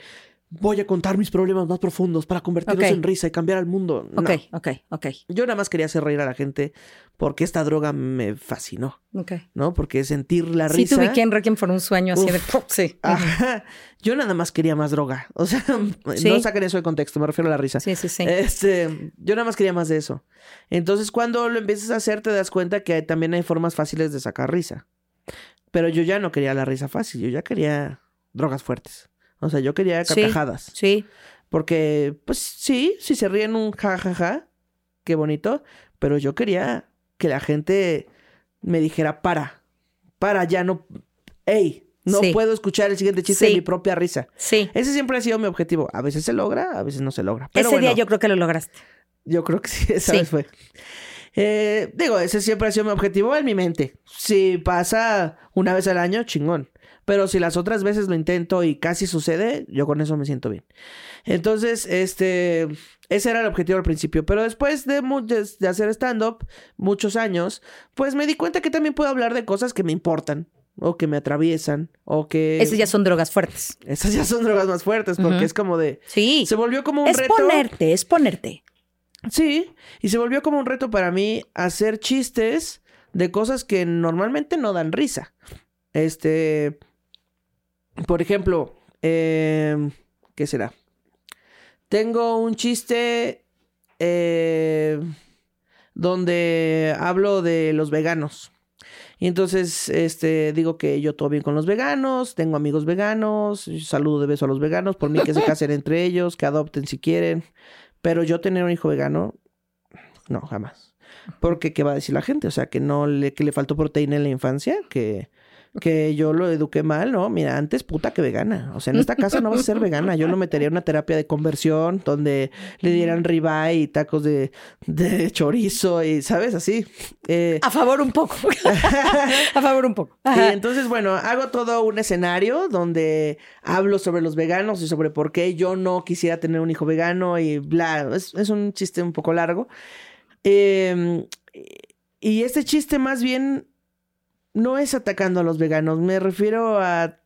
voy a contar mis problemas más profundos para convertirlos en risa y cambiar al mundo. No.
Ok, ok, ok,
Yo nada más quería hacer reír a la gente porque esta droga me fascinó,
ok.
¿no? Porque sentir la
Sí,
risa.
te ubiqué en Requiem por un sueño así de... Sí. (laughs)
Ajá. Yo nada más quería más droga. O sea, (laughs)
Sí.
no saquen eso de contexto, me refiero a la risa.
Sí, sí, sí.
Este, yo nada más quería más de eso. Entonces, cuando lo empiezas a hacer, te das cuenta que hay- también hay formas fáciles de sacar risa. Pero yo ya no quería la risa fácil, yo ya quería drogas fuertes. O sea, yo quería carcajadas.
Sí.
Porque, pues sí, si se ríen un ja, ja, ja, qué bonito. Pero yo quería que la gente me dijera, para, para, ya no, ey, no
Sí.
puedo escuchar el siguiente chiste
Sí.
de mi propia risa.
Sí.
Ese siempre ha sido mi objetivo. A veces se logra, a veces no se logra. Pero
Ese día yo creo que lo lograste.
Yo creo que sí, (laughs) esa
Sí.
vez fue. Eh, digo, ese siempre ha sido mi objetivo en mi mente. Si pasa una vez al año, chingón. Pero si las otras veces lo intento y casi sucede, yo con eso me siento bien. Entonces, este, ese era el objetivo al principio. Pero después de, mu- de, de hacer stand-up, muchos años, pues me di cuenta que también puedo hablar de cosas que me importan. o que me atraviesan, o que...
Esas ya son drogas fuertes.
Esas ya son drogas más fuertes, porque es como de...
Sí.
Se volvió como un
Es
reto.
ponerte, es ponerte.
Sí, y se volvió como un reto para mí hacer chistes de cosas que normalmente no dan risa. Este, por ejemplo, eh, ¿qué será? Tengo un chiste eh, donde hablo de los veganos. Y entonces, este, digo que yo todo bien con los veganos, tengo amigos veganos, saludo de beso a los veganos, por mí que se (laughs) casen entre ellos, que adopten si quieren. Pero yo tener un hijo vegano, no, jamás. Porque, ¿qué va a decir la gente? O sea, que no le, que le faltó proteína en la infancia, que, que yo lo eduqué mal, ¿no? Mira, antes puta que vegana. O sea, en esta casa no vas a ser vegana. Yo lo metería en una terapia de conversión donde le dieran ribeye y tacos de, de chorizo y, ¿sabes? Así. Eh,
A favor un poco. (laughs) a favor un poco.
y entonces, bueno, hago todo un escenario donde hablo sobre los veganos y sobre por qué yo no quisiera tener un hijo vegano y bla. Es, es un chiste un poco largo. Eh, y este chiste más bien no es atacando a los veganos. Me refiero a...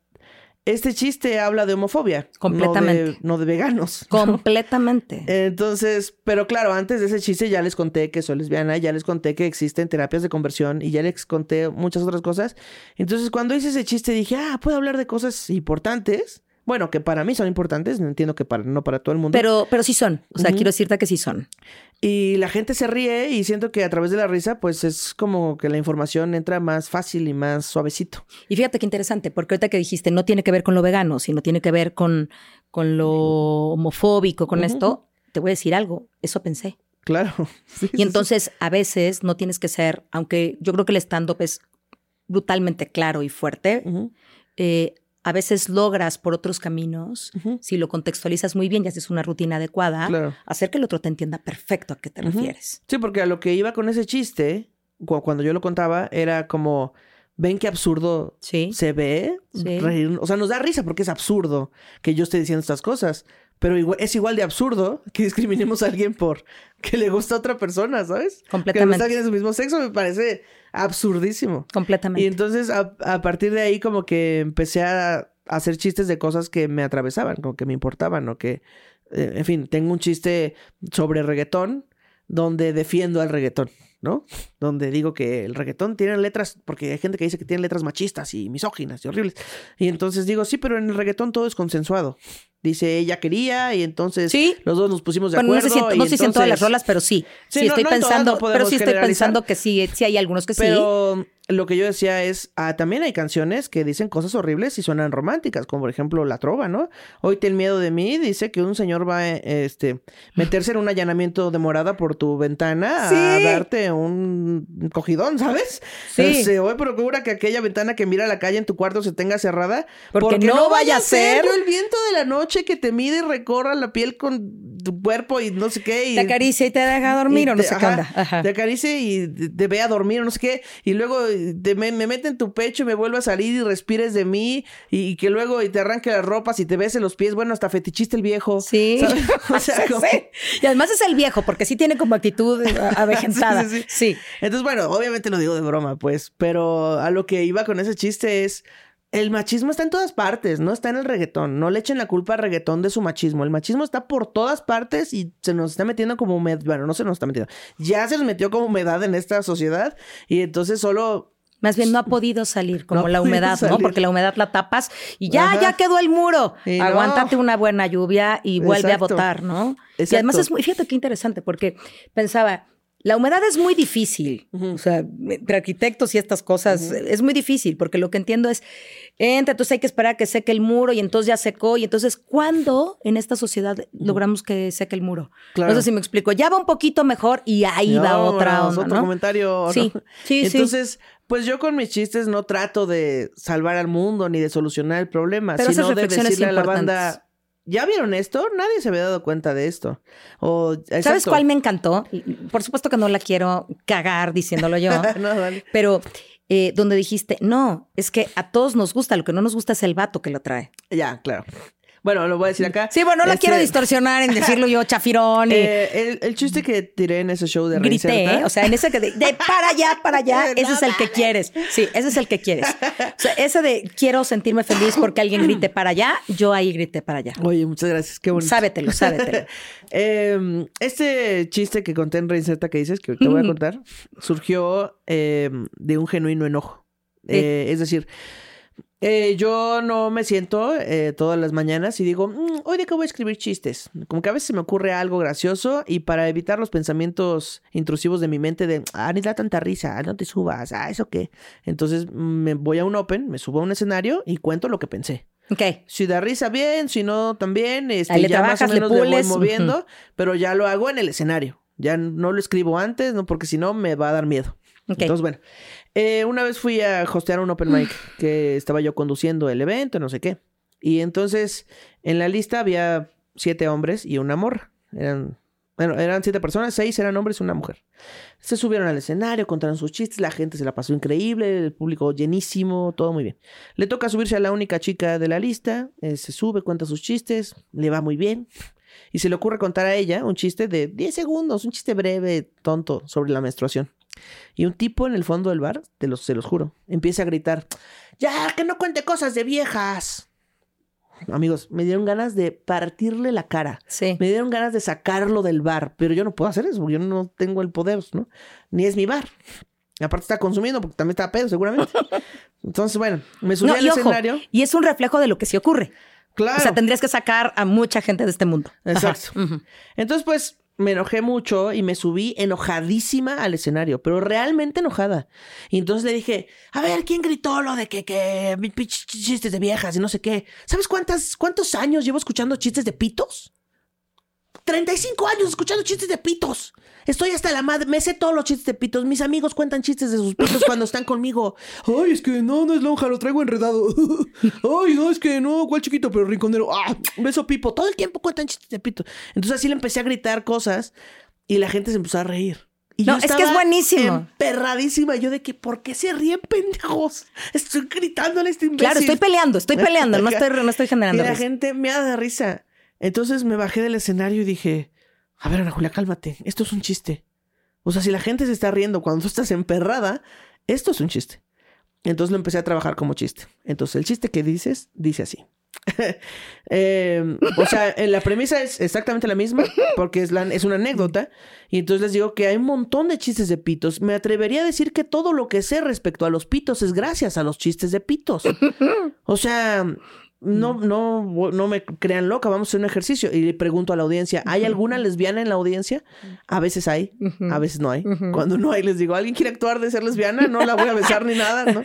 Este chiste habla de homofobia.
Completamente.
No de, no de veganos.
Completamente.
Entonces, pero claro, antes de ese chiste ya les conté que soy lesbiana, ya les conté que existen terapias de conversión y ya les conté muchas otras cosas. Entonces, cuando hice ese chiste dije, ah, puedo hablar de cosas importantes. Bueno, que para mí son importantes, no entiendo que para, no para todo el mundo.
Pero, pero sí son. O sea, quiero decirte que sí son.
Y la gente se ríe y siento que a través de la risa, pues es como que la información entra más fácil y más suavecito.
Y fíjate qué interesante, porque ahorita que dijiste no tiene que ver con lo vegano, sino tiene que ver con, con lo homofóbico, con esto, te voy a decir algo, eso pensé.
Claro. (laughs) Sí,
Y
sí.
entonces a veces no tienes que ser, aunque yo creo que el stand-up es brutalmente claro y fuerte, eh, a veces logras por otros caminos, si lo contextualizas muy bien y haces una rutina adecuada,
Claro.
hacer que el otro te entienda perfecto a qué te refieres.
Sí, porque a lo que iba con ese chiste, cu- cuando yo lo contaba, era como, ven qué absurdo
Sí.
se ve.
Sí.
reír- O sea, nos da risa porque es absurdo que yo esté diciendo estas cosas. Pero igual- es igual de absurdo que discriminemos a alguien por que le gusta a otra persona, ¿sabes? Que le gusta a
Completamente.
alguien de su mismo sexo me parece absurdísimo. Y
Completamente.
entonces a, a partir de ahí como que empecé a, a hacer chistes de cosas que me atravesaban, como que me importaban o que, eh, en fin, tengo un chiste sobre reggaetón donde defiendo al reggaetón, ¿no? Donde digo que el reggaetón tiene letras, porque hay gente que dice que tiene letras machistas y misóginas y horribles. Y entonces digo, sí, pero en el reggaetón todo es consensuado. Dice, ella quería y entonces
Sí.
los dos nos pusimos de
Bueno, no
acuerdo.
sé si, en-
y
no sé si en todas las rolas, pero sí.
Sí,
Sí,
no-
estoy
no
pensando, pero sí estoy pensando que sí, sí hay algunos que sí.
Lo que yo decía es, ah, también hay canciones que dicen cosas horribles y suenan románticas, como por ejemplo La Trova, ¿no? Hoy ten miedo de mí, dice que un señor va a este, meterse en un allanamiento de morada por tu ventana a darte un cogidón, ¿sabes?
Sí.
Este, hoy procura que aquella ventana que mira a la calle en tu cuarto se tenga cerrada.
Porque no vaya a ser-
yo el viento de la noche que te mide y recorra la piel con tu cuerpo y no sé qué. Y
Te acaricia y te deja dormir
y
o no
te-
sé qué onda. Ajá.
Te acaricia y te te ve a dormir o no sé qué. Y luego te- me, me mete en tu pecho y me vuelve a salir y respires de mí. Y, y que luego y te arranque las ropas y te bese los pies. Bueno, hasta fetichista el viejo.
Sí.
¿sabes? (laughs) O sea,
Sí,
como-
sí. Y además es el viejo, porque sí tiene como actitud eh, (laughs) avejentada.
Sí, sí,
sí.
Entonces, bueno, obviamente lo digo de broma, pues. Pero a lo que iba con ese chiste es. El machismo está en todas partes, no está en el reggaetón. No le echen la culpa al reggaetón de su machismo. El machismo está por todas partes y se nos está metiendo como humedad. Bueno, no se nos está metiendo. Ya se nos metió como humedad en esta sociedad y entonces solo
Más bien no ha podido salir como
No
la humedad, ¿no? Porque la humedad la tapas y ya,
Ajá.
ya quedó el muro.
Y no.
Aguántate una buena lluvia y vuelve
Exacto.
a votar, ¿no? Y además es muy, fíjate qué interesante, porque pensaba, la humedad es muy difícil. O sea, entre arquitectos y estas cosas, es muy difícil, porque lo que entiendo es, entra, entonces hay que esperar a que seque el muro y entonces ya secó. Y entonces, ¿cuándo en esta sociedad logramos que seque el muro?
Claro.
No sé si me explico. Ya va un poquito mejor y ahí va
No,
otra
vámonos,
onda,
otro
¿no?
comentario. ¿no?
Sí, sí, sí.
Entonces, pues yo con mis chistes no trato de salvar al mundo ni de solucionar el problema,
Pero
sino
esas
de decirle a la banda, ¿ya vieron esto? Nadie se había dado cuenta de esto. O,
¿Sabes cuál me encantó? Por supuesto que no la quiero cagar diciéndolo yo, (laughs)
no,
pero eh, donde dijiste, no, es que a todos nos gusta, lo que no nos gusta es el vato que lo trae.
Ya, claro. Bueno, lo voy a decir acá.
Sí, bueno, no
Este,
quiero distorsionar en (laughs) decirlo yo chafirón y
eh, el, el chiste que tiré en ese show de
grité,
Reinserta-
o sea, en ese que de, de para allá, para allá, (laughs) ese es el que quieres. Sí, ese es el que quieres. O sea, ese de quiero sentirme feliz porque alguien grite para allá, yo ahí grité para allá.
Oye, muchas gracias. Qué bonito.
Sábetelo, sábetelo. (laughs)
Eh, este chiste que conté en Reinserta que dices, que te voy a contar, surgió eh, de un genuino enojo. Eh, es decir, eh, yo no me siento eh, todas las mañanas y digo, "Mm, hoy de qué voy a escribir chistes. Como que a veces se me ocurre algo gracioso y para evitar los pensamientos intrusivos de mi mente de, ah, ni da tanta risa, no te subas, ah, eso qué. Entonces mm, me voy a un open, me subo a un escenario y cuento lo que pensé.
Ok.
Si da risa, bien, si no, también. Este,
Ahí le
ya más o
trabajas, le
menos le voy
pules,
moviendo,
ujú.
pero ya lo hago en el escenario. Ya no lo escribo antes, no, porque si no me va a dar miedo.
Ok.
Entonces, bueno. Eh, una vez fui a hostear un open mic (sighs) que estaba yo conduciendo el evento, no sé qué. Y entonces, en la lista había siete hombres y una morra. Eran, bueno, eran siete personas, seis eran hombres y una mujer. Se subieron al escenario, contaron sus chistes, la gente se la pasó increíble, el público llenísimo, todo muy bien. Le toca subirse a la única chica de la lista, eh, se sube, cuenta sus chistes, le va muy bien. Y se le ocurre contar a ella un chiste de 10 segundos, un chiste breve, tonto, sobre la menstruación. Y un tipo en el fondo del bar, te los, se los juro, empieza a gritar, ya, que no cuente cosas de viejas. Amigos, me dieron ganas de partirle la cara.
Sí.
Me dieron ganas de sacarlo del bar, pero yo no puedo hacer eso, porque yo no tengo el poder, ¿no? Ni es mi bar. Y aparte está consumiendo, porque también está pedo, seguramente. (laughs) Entonces, bueno, me subí
No,
al
y ojo,
escenario.
y es un reflejo de lo que sí ocurre.
Claro.
O sea, tendrías que sacar a mucha gente de este mundo.
Exacto. Entonces, pues, me enojé mucho y me subí enojadísima al escenario, pero realmente enojada. Y entonces le dije, a ver, ¿quién gritó lo de que, que chistes de viejas y no sé qué? ¿Sabes cuántas, cuántos años llevo escuchando chistes de pitos? 35 años escuchando chistes de pitos. Estoy hasta la madre, me sé todos los chistes de pitos. Mis amigos cuentan chistes de sus pitos cuando están conmigo. Ay, es que no, no es lonja, lo traigo enredado. (laughs) Ay, no, es que no, cuál chiquito, pero rinconero. Ah, beso pipo. Todo el tiempo cuentan chistes de pitos. Entonces así le empecé a gritar cosas y la gente se empezó a reír. Y
No,
yo
es que es buenísimo.
Emperradísima. Yo de que, ¿por qué se ríen, pendejos? Estoy gritándole a este imbécil.
Claro, estoy peleando, estoy (laughs) peleando, no estoy, no estoy
Y
generando
la
risa.
gente me da de risa. Entonces me bajé del escenario y dije, a ver, Ana Julia, cálmate. Esto es un chiste. O sea, si la gente se está riendo cuando tú (laughs) estás emperrada, esto es un chiste. Entonces lo empecé a trabajar como chiste. Entonces el chiste que dices, dice así. (laughs) Eh, o sea, la premisa es exactamente la misma, porque es, es una anécdota. Y entonces les digo que hay un montón de chistes de pitos. Me atrevería a decir que todo lo que sé respecto a los pitos es gracias a los chistes de pitos. O sea, no, no, no me crean loca, vamos a hacer un ejercicio. Y le pregunto a la audiencia, ¿hay alguna lesbiana en la audiencia? A veces hay, a veces no hay. Cuando no hay, les digo, ¿alguien quiere actuar de ser lesbiana? No la voy a besar ni nada, ¿no?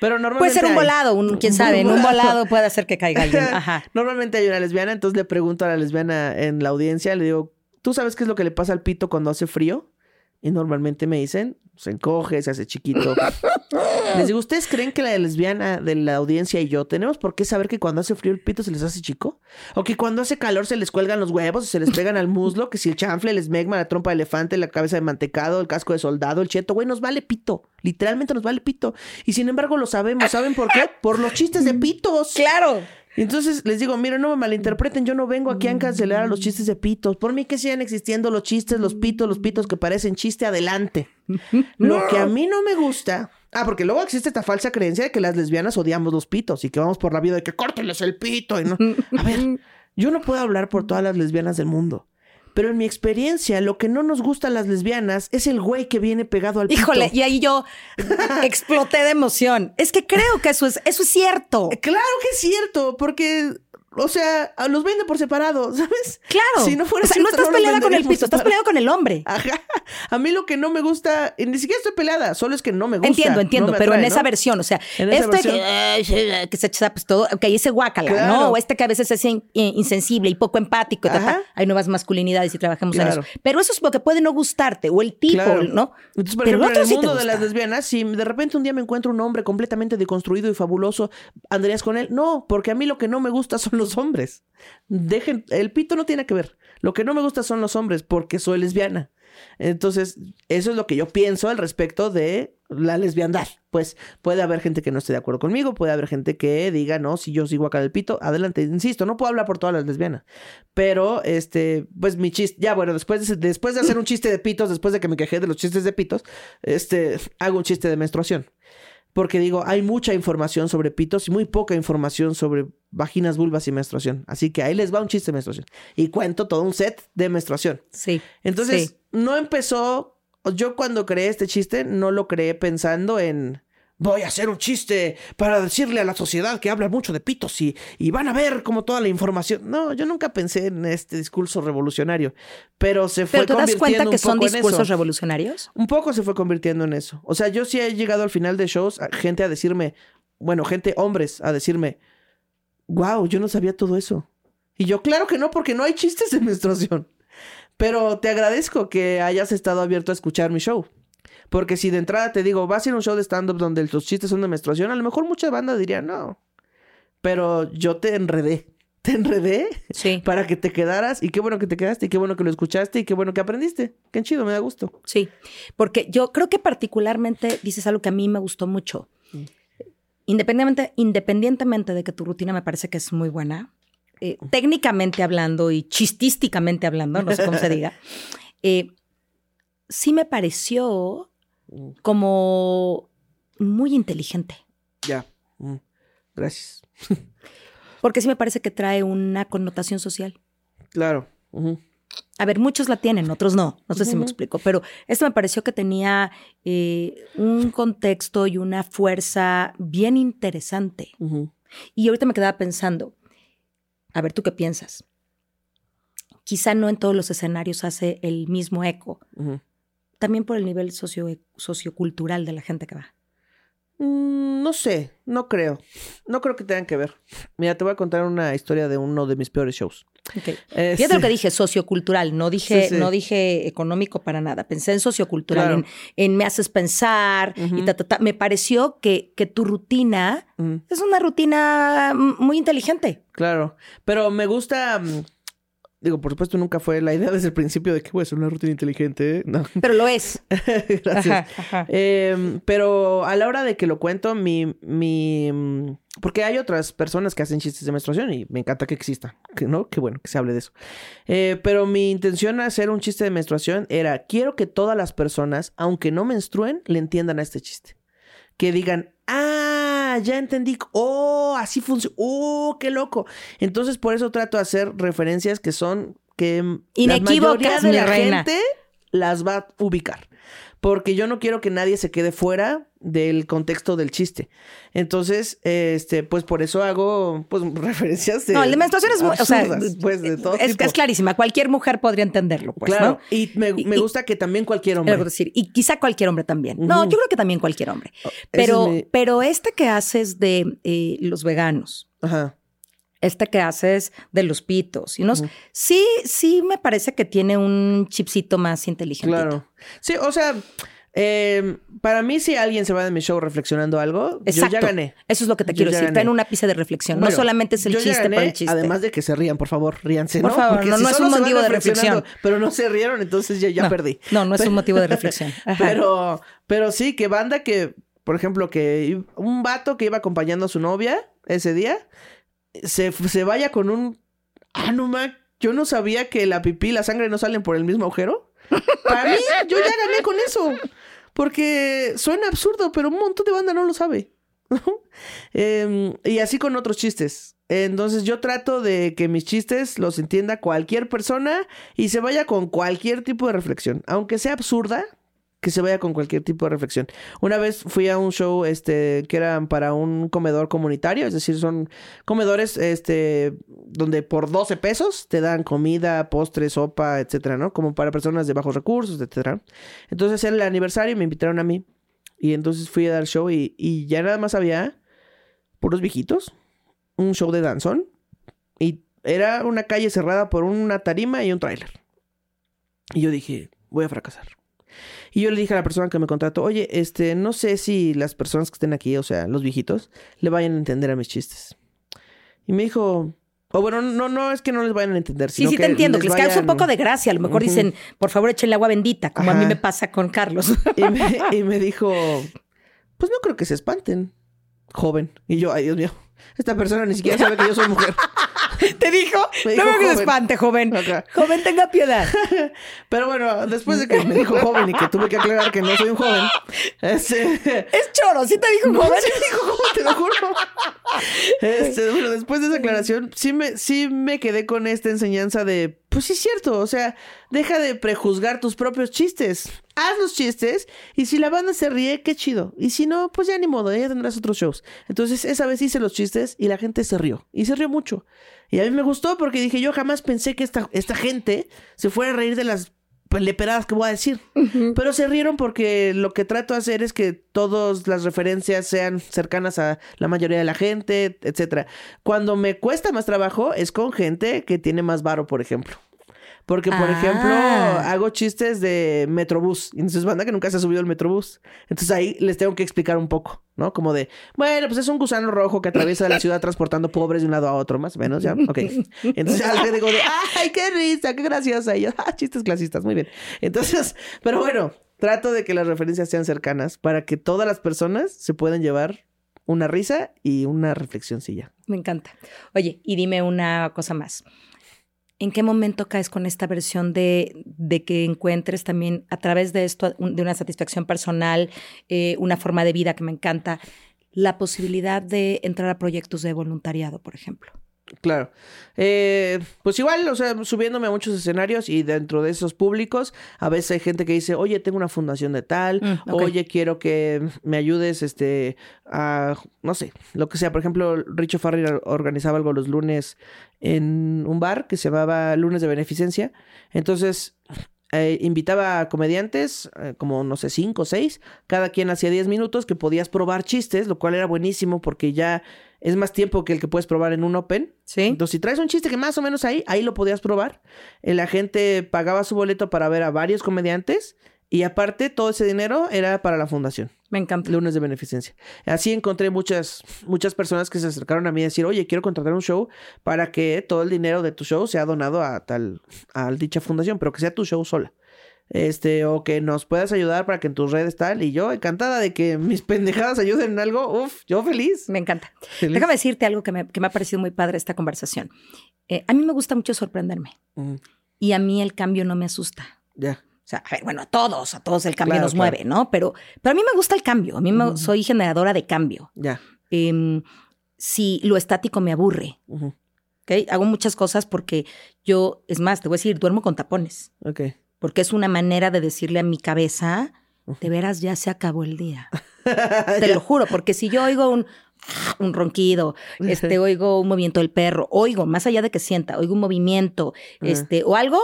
Pero normalmente
Puede ser un volado, un, quién sabe, en un volado puede hacer que caiga alguien. (laughs) Ajá.
Normalmente hay una lesbiana, entonces le pregunto a la lesbiana en la audiencia, le digo, ¿tú sabes qué es lo que le pasa al pito cuando hace frío? Y normalmente me dicen, se encoge, se hace chiquito. (laughs) les digo, ¿ustedes creen que la lesbiana de la audiencia y yo tenemos por qué saber que cuando hace frío el pito se les hace chico? ¿O que cuando hace calor se les cuelgan los huevos, se les pegan al muslo? Que si el chanfle, el esmegma, la trompa de elefante, la cabeza de mantecado, el casco de soldado, el cheto, güey, nos vale pito. Literalmente nos vale pito. Y sin embargo lo sabemos. ¿Saben por qué? Por los chistes de pitos.
Claro.
Entonces les digo, miren, no me malinterpreten, yo no vengo aquí a cancelar a los chistes de pitos. Por mí que sigan existiendo los chistes, los pitos, los pitos que parecen chiste, adelante. (laughs) Lo que a mí no me gusta. Ah, porque luego existe esta falsa creencia de que las lesbianas odiamos los pitos y que vamos por la vida de que córtenles el pito y no. A ver, yo no puedo hablar por todas las lesbianas del mundo. Pero en mi experiencia, lo que no nos gusta a las lesbianas es el güey que viene pegado al pito.
Híjole, y ahí yo (laughs) exploté de emoción. Es que creo que eso es, eso es cierto.
Claro que es cierto, porque, o sea, los venden por separado, (laughs) ¿sabes?
Claro.
Si no fuera
o sea, no estás peleada con el pito, estás peleada con el hombre. (laughs)
Ajá. A mí lo que no me gusta, ni siquiera estoy peleada, solo es que no me gusta.
Entiendo, entiendo,
no
pero en esa versión, o sea, este
versión.
que, sí, que se echa pues todo, ok, ese guácala,
Claro.
¿no? O este que a veces es in- eh, insensible y poco empático, ta, ta.
Ajá.
hay nuevas masculinidades y trabajamos en eso. Pero eso es lo que puede no gustarte, o el tipo,
Claro.
¿no?
Entonces, por
pero
ejemplo,
el otro
en el
sí
mundo de las lesbianas, si de repente un día me encuentro un hombre completamente deconstruido y fabuloso, ¿andarías con él? No, porque a mí lo que no me gusta son los hombres. Dejen, el pito no tiene que ver. Lo que no me gusta son los hombres porque soy lesbiana. Entonces, eso es lo que yo pienso al respecto de la lesbiandad. Pues puede haber gente que no esté de acuerdo conmigo, puede haber gente que diga, no, si yo sigo acá del pito, adelante, insisto, no puedo hablar por todas las lesbianas. Pero, este, pues mi chiste, ya bueno, después de, después de hacer un chiste de pitos, después de que me quejé de los chistes de pitos, este, hago un chiste de menstruación. Porque digo, hay mucha información sobre pitos y muy poca información sobre vaginas, vulvas y menstruación. Así que ahí les va un chiste de menstruación. Y cuento todo un set de menstruación.
Sí.
Entonces,
sí.
no empezó. Yo cuando creé este chiste, no lo creé pensando en. Voy a hacer un chiste para decirle a la sociedad que habla mucho de pitos y, y van a ver como toda la información. No, yo nunca pensé en este discurso revolucionario, pero se fue
¿Pero te das cuenta que son discursos
eso.
revolucionarios?
Un poco se fue convirtiendo en eso. O sea, yo sí he llegado al final de shows, a- gente a decirme, bueno, gente, hombres, a decirme, wow, yo no sabía todo eso. Y yo, claro que no, porque no hay chistes de menstruación. Pero te agradezco que hayas estado abierto a escuchar mi show. Porque si de entrada te digo, vas a ir a un show de stand-up donde tus chistes son de menstruación, a lo mejor mucha banda diría no. Pero yo te enredé. Te enredé
Sí. (laughs)
para que te quedaras. Y qué bueno que te quedaste, y qué bueno que lo escuchaste, y qué bueno que aprendiste. Qué chido, me da gusto.
Sí, porque yo creo que particularmente dices algo que a mí me gustó mucho.
Mm.
Independientemente, independientemente de que tu rutina me parece que es muy buena, eh, técnicamente hablando y chistísticamente hablando, no sé cómo se diga, (laughs) eh, sí me pareció
Mm.
como muy inteligente.
Ya. Mm. Gracias. (laughs)
Porque sí me parece que trae una connotación social.
Claro.
A ver, muchos la tienen, otros no. No sé si me explico, pero esto me pareció que tenía eh, un contexto y una fuerza bien interesante. Y ahorita me quedaba pensando, a ver, ¿tú qué piensas? Quizá no en todos los escenarios hace el mismo eco. También por el nivel socio, sociocultural de la gente que va.
Mm, no sé, no creo. No creo que tengan que ver. Mira, te voy a contar una historia de uno de mis peores shows.
Ok.
Este-
Fíjate lo que dije, sociocultural, no dije,
Sí, sí.
no dije económico para nada, pensé en sociocultural,
Claro.
en, en me haces pensar y ta, ta, ta. Me pareció que, que tu rutina
Ujú,
es una rutina mm, muy inteligente.
Claro. Pero me gusta. mm, Digo, por supuesto, nunca fue la idea (laughs) desde el principio de que voy a hacer una rutina inteligente. No.
Pero lo es. (laughs)
Gracias.
Ajá, ajá.
Eh, pero a la hora de que lo cuento, mi, mi... mm, Porque hay otras personas que hacen chistes de menstruación y me encanta que exista, que, ¿no? Qué bueno que se hable de eso. Eh, pero mi intención al hacer un chiste de menstruación era, quiero que todas las personas, aunque no menstruen, le entiendan a este chiste. Que digan, ah, ya entendí, oh, así funciona, oh, qué loco. Entonces por eso trato de hacer referencias que son, que mm, la
Inequívocas,
mayoría de
mi
la
reina.
gente las va a ubicar. Porque yo no quiero que nadie se quede fuera del contexto del chiste. Entonces, este, pues por eso hago pues (laughs) referencias de.
No, de menstruación es muy, o sea,
pues de todo
es,
tipo.
es clarísima. Cualquier mujer podría entenderlo, pues,
claro.
¿no?
Y me,
Y-
me
y-
gusta que también cualquier hombre.
algo decir, y quizá cualquier hombre también. No, yo creo que también cualquier hombre.
Ese
Pero,
es mi-
pero este que haces de eh, los veganos,
Ajá.
Este que haces de los pitos, y unos,
Ujú.
sí, sí me parece que tiene un chipcito más inteligente.
Claro. Sí, o sea, eh, para mí, si alguien se va de mi show reflexionando algo,
Exacto.
yo ya gané.
Eso es lo que te
Yo
quiero decir.
gané.
Traen una pizca de reflexión. no solamente es el chiste
gané,
por el chiste.
Además de que se rían, por favor, ríanse,
Por
¿no?
favor,
Porque
no,
si
no es un motivo de reflexión.
Pero no se rieron, entonces ya, ya
No,
perdí.
No, no es un motivo de reflexión. (laughs) Ajá.
Pero, pero sí, que banda que, por ejemplo, que un vato que iba acompañando a su novia ese día, se, se vaya con un... Ah, no, yo no sabía que la pipí y la sangre no salen por el mismo agujero. Para mí, yo ya gané con eso. Porque suena absurdo, pero un montón de banda no lo sabe. Em, y así con otros chistes. Entonces yo trato de que mis chistes los entienda cualquier persona y se vaya con cualquier tipo de reflexión. Aunque sea absurda, que se vaya con cualquier tipo de reflexión. Una vez fui a un show este, que era para un comedor comunitario, es decir, son comedores este, donde por 12 pesos te dan comida, postre, sopa, etcétera, ¿no? Como para personas de bajos recursos, etcétera. Entonces era el aniversario y me invitaron a mí. Y entonces fui a dar show y, y ya nada más había puros viejitos, un show de danzón y era una calle cerrada por una tarima y un tráiler. Y yo dije, voy a fracasar. Y yo le dije a la persona que me contrató, oye, este, no sé si las personas que estén aquí, o sea, los viejitos, le vayan a entender a mis chistes. Y me dijo, O bueno, no, no es que no les vayan a entender.
Sí,
sino
sí, te entiendo, que les causa un poco de gracia. A lo mejor dicen, por favor, échenle agua bendita, como a mí me pasa con Carlos.
Y me, y me dijo, pues no creo que se espanten, joven. Y yo, ay Dios mío, esta persona ni siquiera sabe que yo soy mujer. (laughs)
¿Te dijo?
Me
no
dijo
se
joven.
espante, joven. Joven, tenga piedad. (laughs)
Pero bueno, después de que me dijo joven y que tuve que aclarar que no soy un joven, este...
Es choro, ¿sí te dijo
No,
joven?
sí me dijo joven, te lo juro. (laughs) Este, bueno, después de esa aclaración, sí me, sí me quedé con esta enseñanza de, pues sí es cierto, o sea, deja de prejuzgar tus propios chistes. Haz los chistes y si la banda se ríe, qué chido. Y si no, pues ya ni modo, ya tendrás otros shows. Entonces, esa vez hice los chistes y la gente se rió. Y se rió mucho. Y a mí me gustó porque dije, yo jamás pensé que esta, esta gente se fuera a reír de las leperadas que voy a decir. Pero se rieron porque lo que trato de hacer es que todas las referencias sean cercanas a la mayoría de la gente, etcétera. Cuando me cuesta más trabajo es con gente que tiene más varo, por ejemplo. Porque, por
Ah.
ejemplo, hago chistes de Metrobús. Y entonces, banda que nunca se ha subido al Metrobús. Entonces ahí les tengo que explicar un poco, ¿no? Como de, bueno, pues es un gusano rojo que atraviesa la ciudad transportando pobres de un lado a otro, más o menos, ¿ya? Ok. Entonces ya le digo de, ¡ay, qué risa, qué graciosa! Y yo, ¡ah, chistes clasistas! Muy bien. Entonces, (laughs) pero bueno, trato de que las referencias sean cercanas para que todas las personas se puedan llevar una risa y una reflexioncilla.
Me encanta. Oye, y dime una cosa más. ¿En qué momento caes con esta versión de, de que encuentres también a través de esto, de una satisfacción personal, eh, una forma de vida que me encanta, la posibilidad de entrar a proyectos de voluntariado, por ejemplo?
Claro. Eh, pues igual, o sea, subiéndome a muchos escenarios y dentro de esos públicos, a veces hay gente que dice, oye, tengo una fundación de tal,
Mm,
oye, quiero que me ayudes, este, a, no sé, lo que sea. Por ejemplo, Richo Farrell organizaba algo los lunes en un bar que se llamaba Lunes de Beneficencia. Entonces, eh, invitaba a comediantes, eh, como no sé, cinco o seis, cada quien hacía 10 minutos que podías probar chistes, lo cual era buenísimo porque ya es más tiempo que el que puedes probar en un open.
Sí.
Entonces, si traes un chiste que más o menos ahí, ahí lo podías probar. La gente pagaba su boleto para ver a varios comediantes y aparte todo ese dinero era para la fundación.
Me encanta.
Lunes de beneficencia. Así encontré muchas, muchas personas que se acercaron a mí a decir, oye, quiero contratar un show para que todo el dinero de tu show sea donado a tal, a dicha fundación, pero que sea tu show sola. Este, o que nos puedas ayudar para que en tus redes tal. Y yo, encantada de que mis (laughs) pendejadas ayuden en algo. Uf, yo feliz.
Me encanta.
Feliz.
Déjame decirte algo que me, que me ha parecido muy padre esta conversación. Eh, a mí me gusta mucho sorprenderme y a mí el cambio no me asusta.
ya.
O sea, a ver, bueno, a todos, a todos el cambio
Claro,
nos
claro.
mueve, ¿no? Pero, pero a mí me gusta el cambio. A mí me- soy generadora de cambio.
Ya.
Em, si lo estático me aburre. ¿ok? Hago muchas cosas porque yo, es más, te voy a decir, duermo con tapones.
Ok.
Porque es una manera de decirle a mi cabeza, de veras ya se acabó el día. (laughs) Te lo juro, porque si yo oigo un, un ronquido, este, oigo un movimiento del perro, oigo, más allá de que sienta, oigo un movimiento, este, o algo,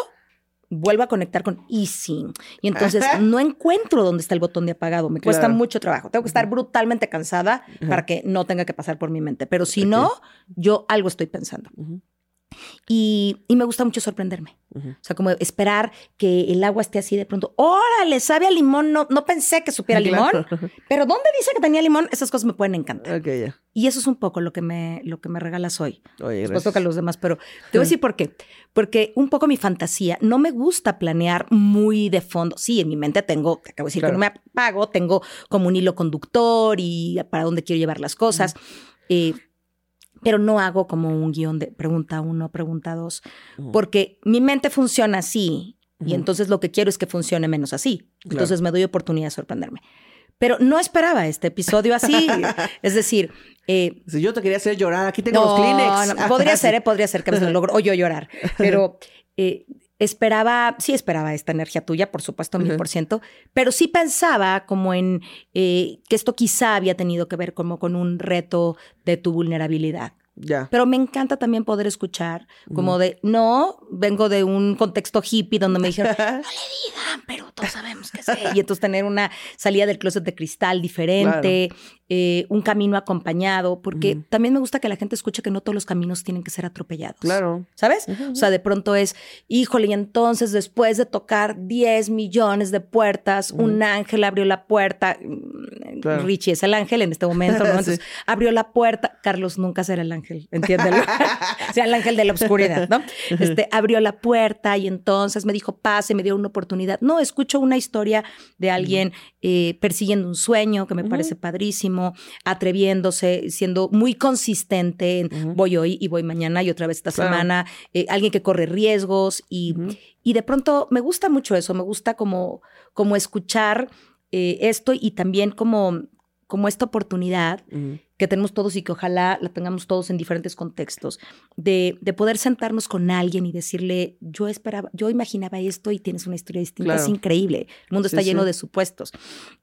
vuelvo a conectar con easy. Y entonces
Ajá.
no encuentro dónde está el botón de apagado. Me cuesta
Claro.
mucho trabajo. Tengo que estar brutalmente cansada
Ajá.
para que no tenga que pasar por mi mente. Pero si no, yo algo estoy pensando. Y, y me gusta mucho sorprenderme.
ujú.
O sea, como esperar que el agua esté así de pronto. ¡Órale! ¿Sabe a limón? No, no pensé que supiera (laughs) limón. Pero ¿dónde dice que tenía limón? Esas cosas me pueden encantar.
Ok, ya.
Y eso es un poco lo que me, lo que me regalas hoy.
Oye,
Después toca a los demás, pero te voy a decir por qué. Porque un poco mi fantasía, no me gusta planear muy de fondo. Sí, en mi mente tengo, te acabo de decir
Claro.
que no me apago, tengo como un hilo conductor y para dónde quiero llevar las cosas. Eh, pero no hago como un guion de pregunta uno, pregunta dos, porque mi mente funciona así y entonces lo que quiero es que funcione menos así.
Claro.
Entonces me doy oportunidad de sorprenderme. Pero no esperaba este episodio así. (laughs) es decir, eh,
Si yo te quería hacer llorar, aquí tengo los Kleenex.
no, podría ser, eh, podría ser que me lo (laughs) logro, o yo llorar, pero eh, esperaba, sí esperaba esta energía tuya, por supuesto, mil por ciento, pero sí pensaba como en eh, que esto quizá había tenido que ver como con un reto de tu vulnerabilidad.
Ya.
Pero me encanta también poder escuchar como de, no, vengo de un contexto hippie donde me dijeron, no le digan, pero todos sabemos que sí. Y entonces tener una salida del closet de cristal diferente. Eh, un camino acompañado, porque también me gusta que la gente escuche que no todos los caminos tienen que ser atropellados.
Claro.
¿Sabes? O sea, de pronto es, híjole, y entonces después de tocar 10 millones de puertas, un ángel abrió la puerta. Mm,
Claro.
Richie es el ángel en este momento, ¿no? (laughs)
Sí.
Entonces, abrió la puerta. Carlos nunca será el ángel, entiéndelo. o (laughs) sea, el ángel de la oscuridad, ¿no? Este, abrió la puerta y entonces me dijo, pase, me dio una oportunidad. No, escucho una historia de alguien eh, persiguiendo un sueño que me parece padrísimo, atreviéndose, siendo muy consistente en voy hoy y voy mañana y otra vez esta
Claro.
semana, eh, alguien que corre riesgos y, y de pronto me gusta mucho eso, me gusta como, como escuchar eh, esto y también como, como esta oportunidad que tenemos todos y que ojalá la tengamos todos en diferentes contextos, de, de poder sentarnos con alguien y decirle, yo esperaba, yo imaginaba esto y tienes una historia distinta, es increíble, el mundo
Sí,
está lleno
sí.
de supuestos.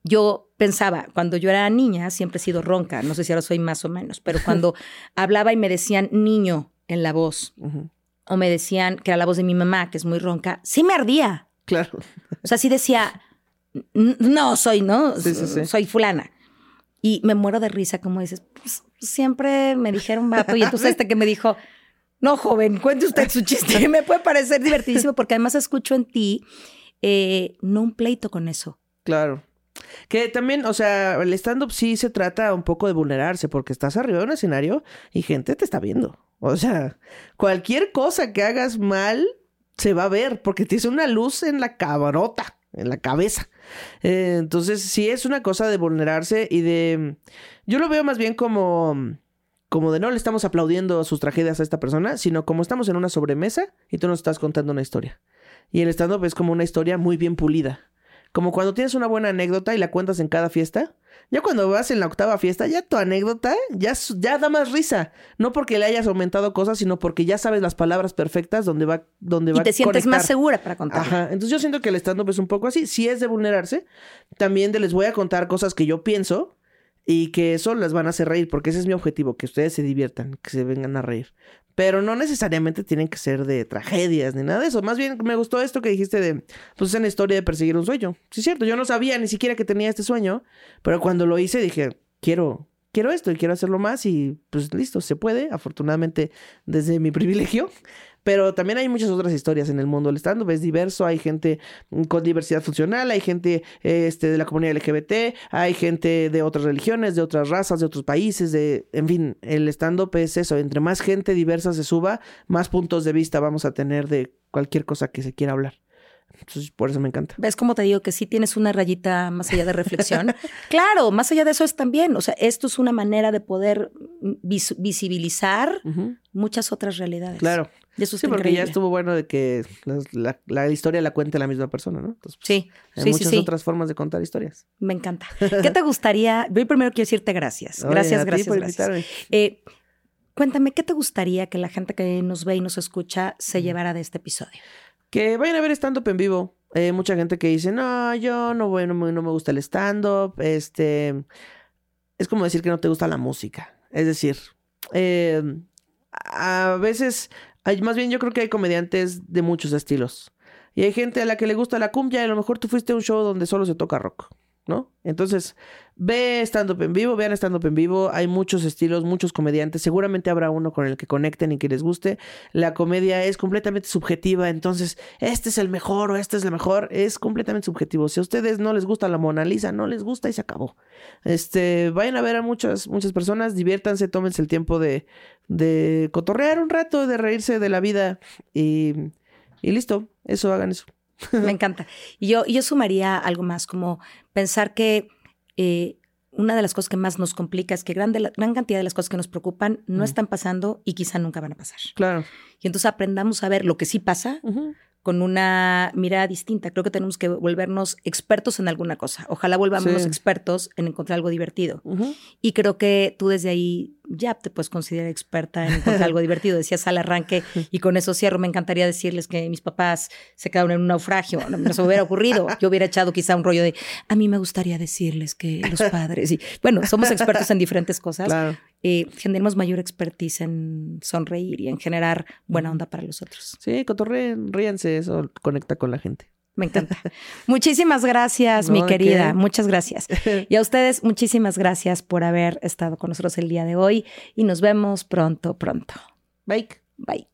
Yo pensaba, cuando yo era niña, siempre he sido ronca, no sé si ahora soy más o menos, pero cuando (laughs) hablaba y me decían niño en la voz,
Ujú.
o me decían que era la voz de mi mamá, que es muy ronca, sí me ardía.
Claro.
O sea, sí decía, "N- no soy, ¿no?
Sí, sí, sí.
Soy fulana. Y me muero de risa, como dices, pues siempre me dijeron vato. Y entonces este que me dijo, no, joven, cuente usted su chiste. Y (laughs) me puede parecer divertidísimo porque además escucho en ti eh, no un pleito con eso.
Claro. Que también, o sea, el stand-up sí se trata un poco de vulnerarse porque estás arriba de un escenario y gente te está viendo. O sea, cualquier cosa que hagas mal se va a ver porque tienes una luz en la cabrota, en la cabeza. Eh, entonces, sí es una cosa de vulnerarse y de... Yo lo veo más bien como... Como de no le estamos aplaudiendo sus tragedias a esta persona, sino como estamos en una sobremesa y tú nos estás contando una historia. Y el stand-up es como una historia muy bien pulida. Como cuando tienes una buena anécdota y la cuentas en cada fiesta. Ya cuando vas en la octava fiesta, ya tu anécdota ya, ya da más risa. No porque le hayas aumentado cosas, sino porque ya sabes las palabras perfectas donde va, donde va
Y te sientes más segura para contar.
Ajá. Entonces yo siento que el stand-up es un poco así. Si es de vulnerarse, también de les voy a contar cosas que yo pienso y que eso las van a hacer reír, porque ese es mi objetivo, que ustedes se diviertan, que se vengan a reír. Pero no necesariamente tienen que ser de tragedias ni nada de eso. Más bien me gustó esto que dijiste de, pues es una historia de perseguir un sueño. Sí, es cierto, yo no sabía ni siquiera que tenía este sueño, pero cuando lo hice dije, quiero, quiero esto y quiero hacerlo más y pues listo, se puede, afortunadamente desde mi (laughs) privilegio. Pero también hay muchas otras historias en el mundo del stand-up. Es diverso, hay gente con diversidad funcional, hay gente este, de la comunidad LGBT, hay gente de otras religiones, de otras razas, de otros países, de... En fin, el stand-up es eso. Entre más gente diversa se suba, más puntos de vista vamos a tener de cualquier cosa que se quiera hablar. Entonces, por eso me encanta.
¿Ves cómo te digo que sí tienes una rayita más allá de reflexión? (laughs) claro, más allá de eso es también, o sea, esto es una manera de poder vis- visibilizar muchas otras realidades.
Claro.
Y eso
Sí, porque ya estuvo bueno de que la, la- la historia la cuente la misma persona, ¿no? Entonces, pues,
Sí,
hay
sí,
muchas
sí.
otras formas de contar historias.
Me encanta. (laughs) ¿Qué te gustaría? Yo primero quiero decirte gracias. Gracias, gracias,
por
gracias. Eh, cuéntame, ¿qué te gustaría que la gente que nos ve y nos escucha se llevara de este episodio?
Que vayan a ver stand-up en vivo. Eh, mucha gente que dice, no, yo no, voy, no, me, no me gusta el stand-up. Este, es como decir que no te gusta la música. Es decir, eh, a veces, hay, más bien yo creo que hay comediantes de muchos estilos. Y hay gente a la que le gusta la cumbia y a lo mejor tú fuiste a un show donde solo se toca rock, ¿no? Entonces, ve stand-up en vivo, vean stand-up en vivo. Hay muchos estilos, muchos comediantes. Seguramente habrá uno con el que conecten y que les guste. La comedia es completamente subjetiva, entonces, este es el mejor o este es el mejor. Es completamente subjetivo. Si a ustedes no les gusta la Mona Lisa, no les gusta y se acabó. Este, vayan a ver a muchas, muchas personas, diviértanse, tómense el tiempo de, de cotorrear un rato, de reírse de la vida y, y listo. Eso, hagan eso.
Me encanta. Y yo, yo sumaría algo más, como pensar que eh, una de las cosas que más nos complica es que gran, de la- gran cantidad de las cosas que nos preocupan no están pasando y quizá nunca van a pasar.
Claro.
Y entonces aprendamos a ver lo que sí pasa. Con una mirada distinta. Creo que tenemos que volvernos expertos en alguna cosa. Ojalá volvamos
Sí.
expertos en encontrar algo divertido. Y creo que tú desde ahí ya te puedes considerar experta en encontrar algo (laughs) divertido. Decías al arranque, y con eso cierro, me encantaría decirles que mis papás se quedaron en un naufragio. No, no se me hubiera ocurrido. Yo hubiera echado quizá un rollo de, a mí me gustaría decirles que los (laughs) padres, y bueno, somos expertos en diferentes cosas.
Claro.
Eh, generemos mayor expertise en sonreír y en generar buena onda para los otros.
Sí, cotorreen, ríanse, eso conecta con la gente.
Me encanta. (laughs) Muchísimas gracias, mi
No, ¿de
querida. Muchas gracias. (laughs) Y a ustedes, muchísimas gracias por haber estado con nosotros el día de hoy. Y nos vemos pronto, pronto.
Bye.
Bye.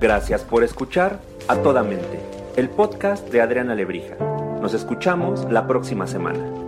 Gracias por escuchar A Toda Mente, el podcast de Adriana Lebrija. Nos escuchamos la próxima semana.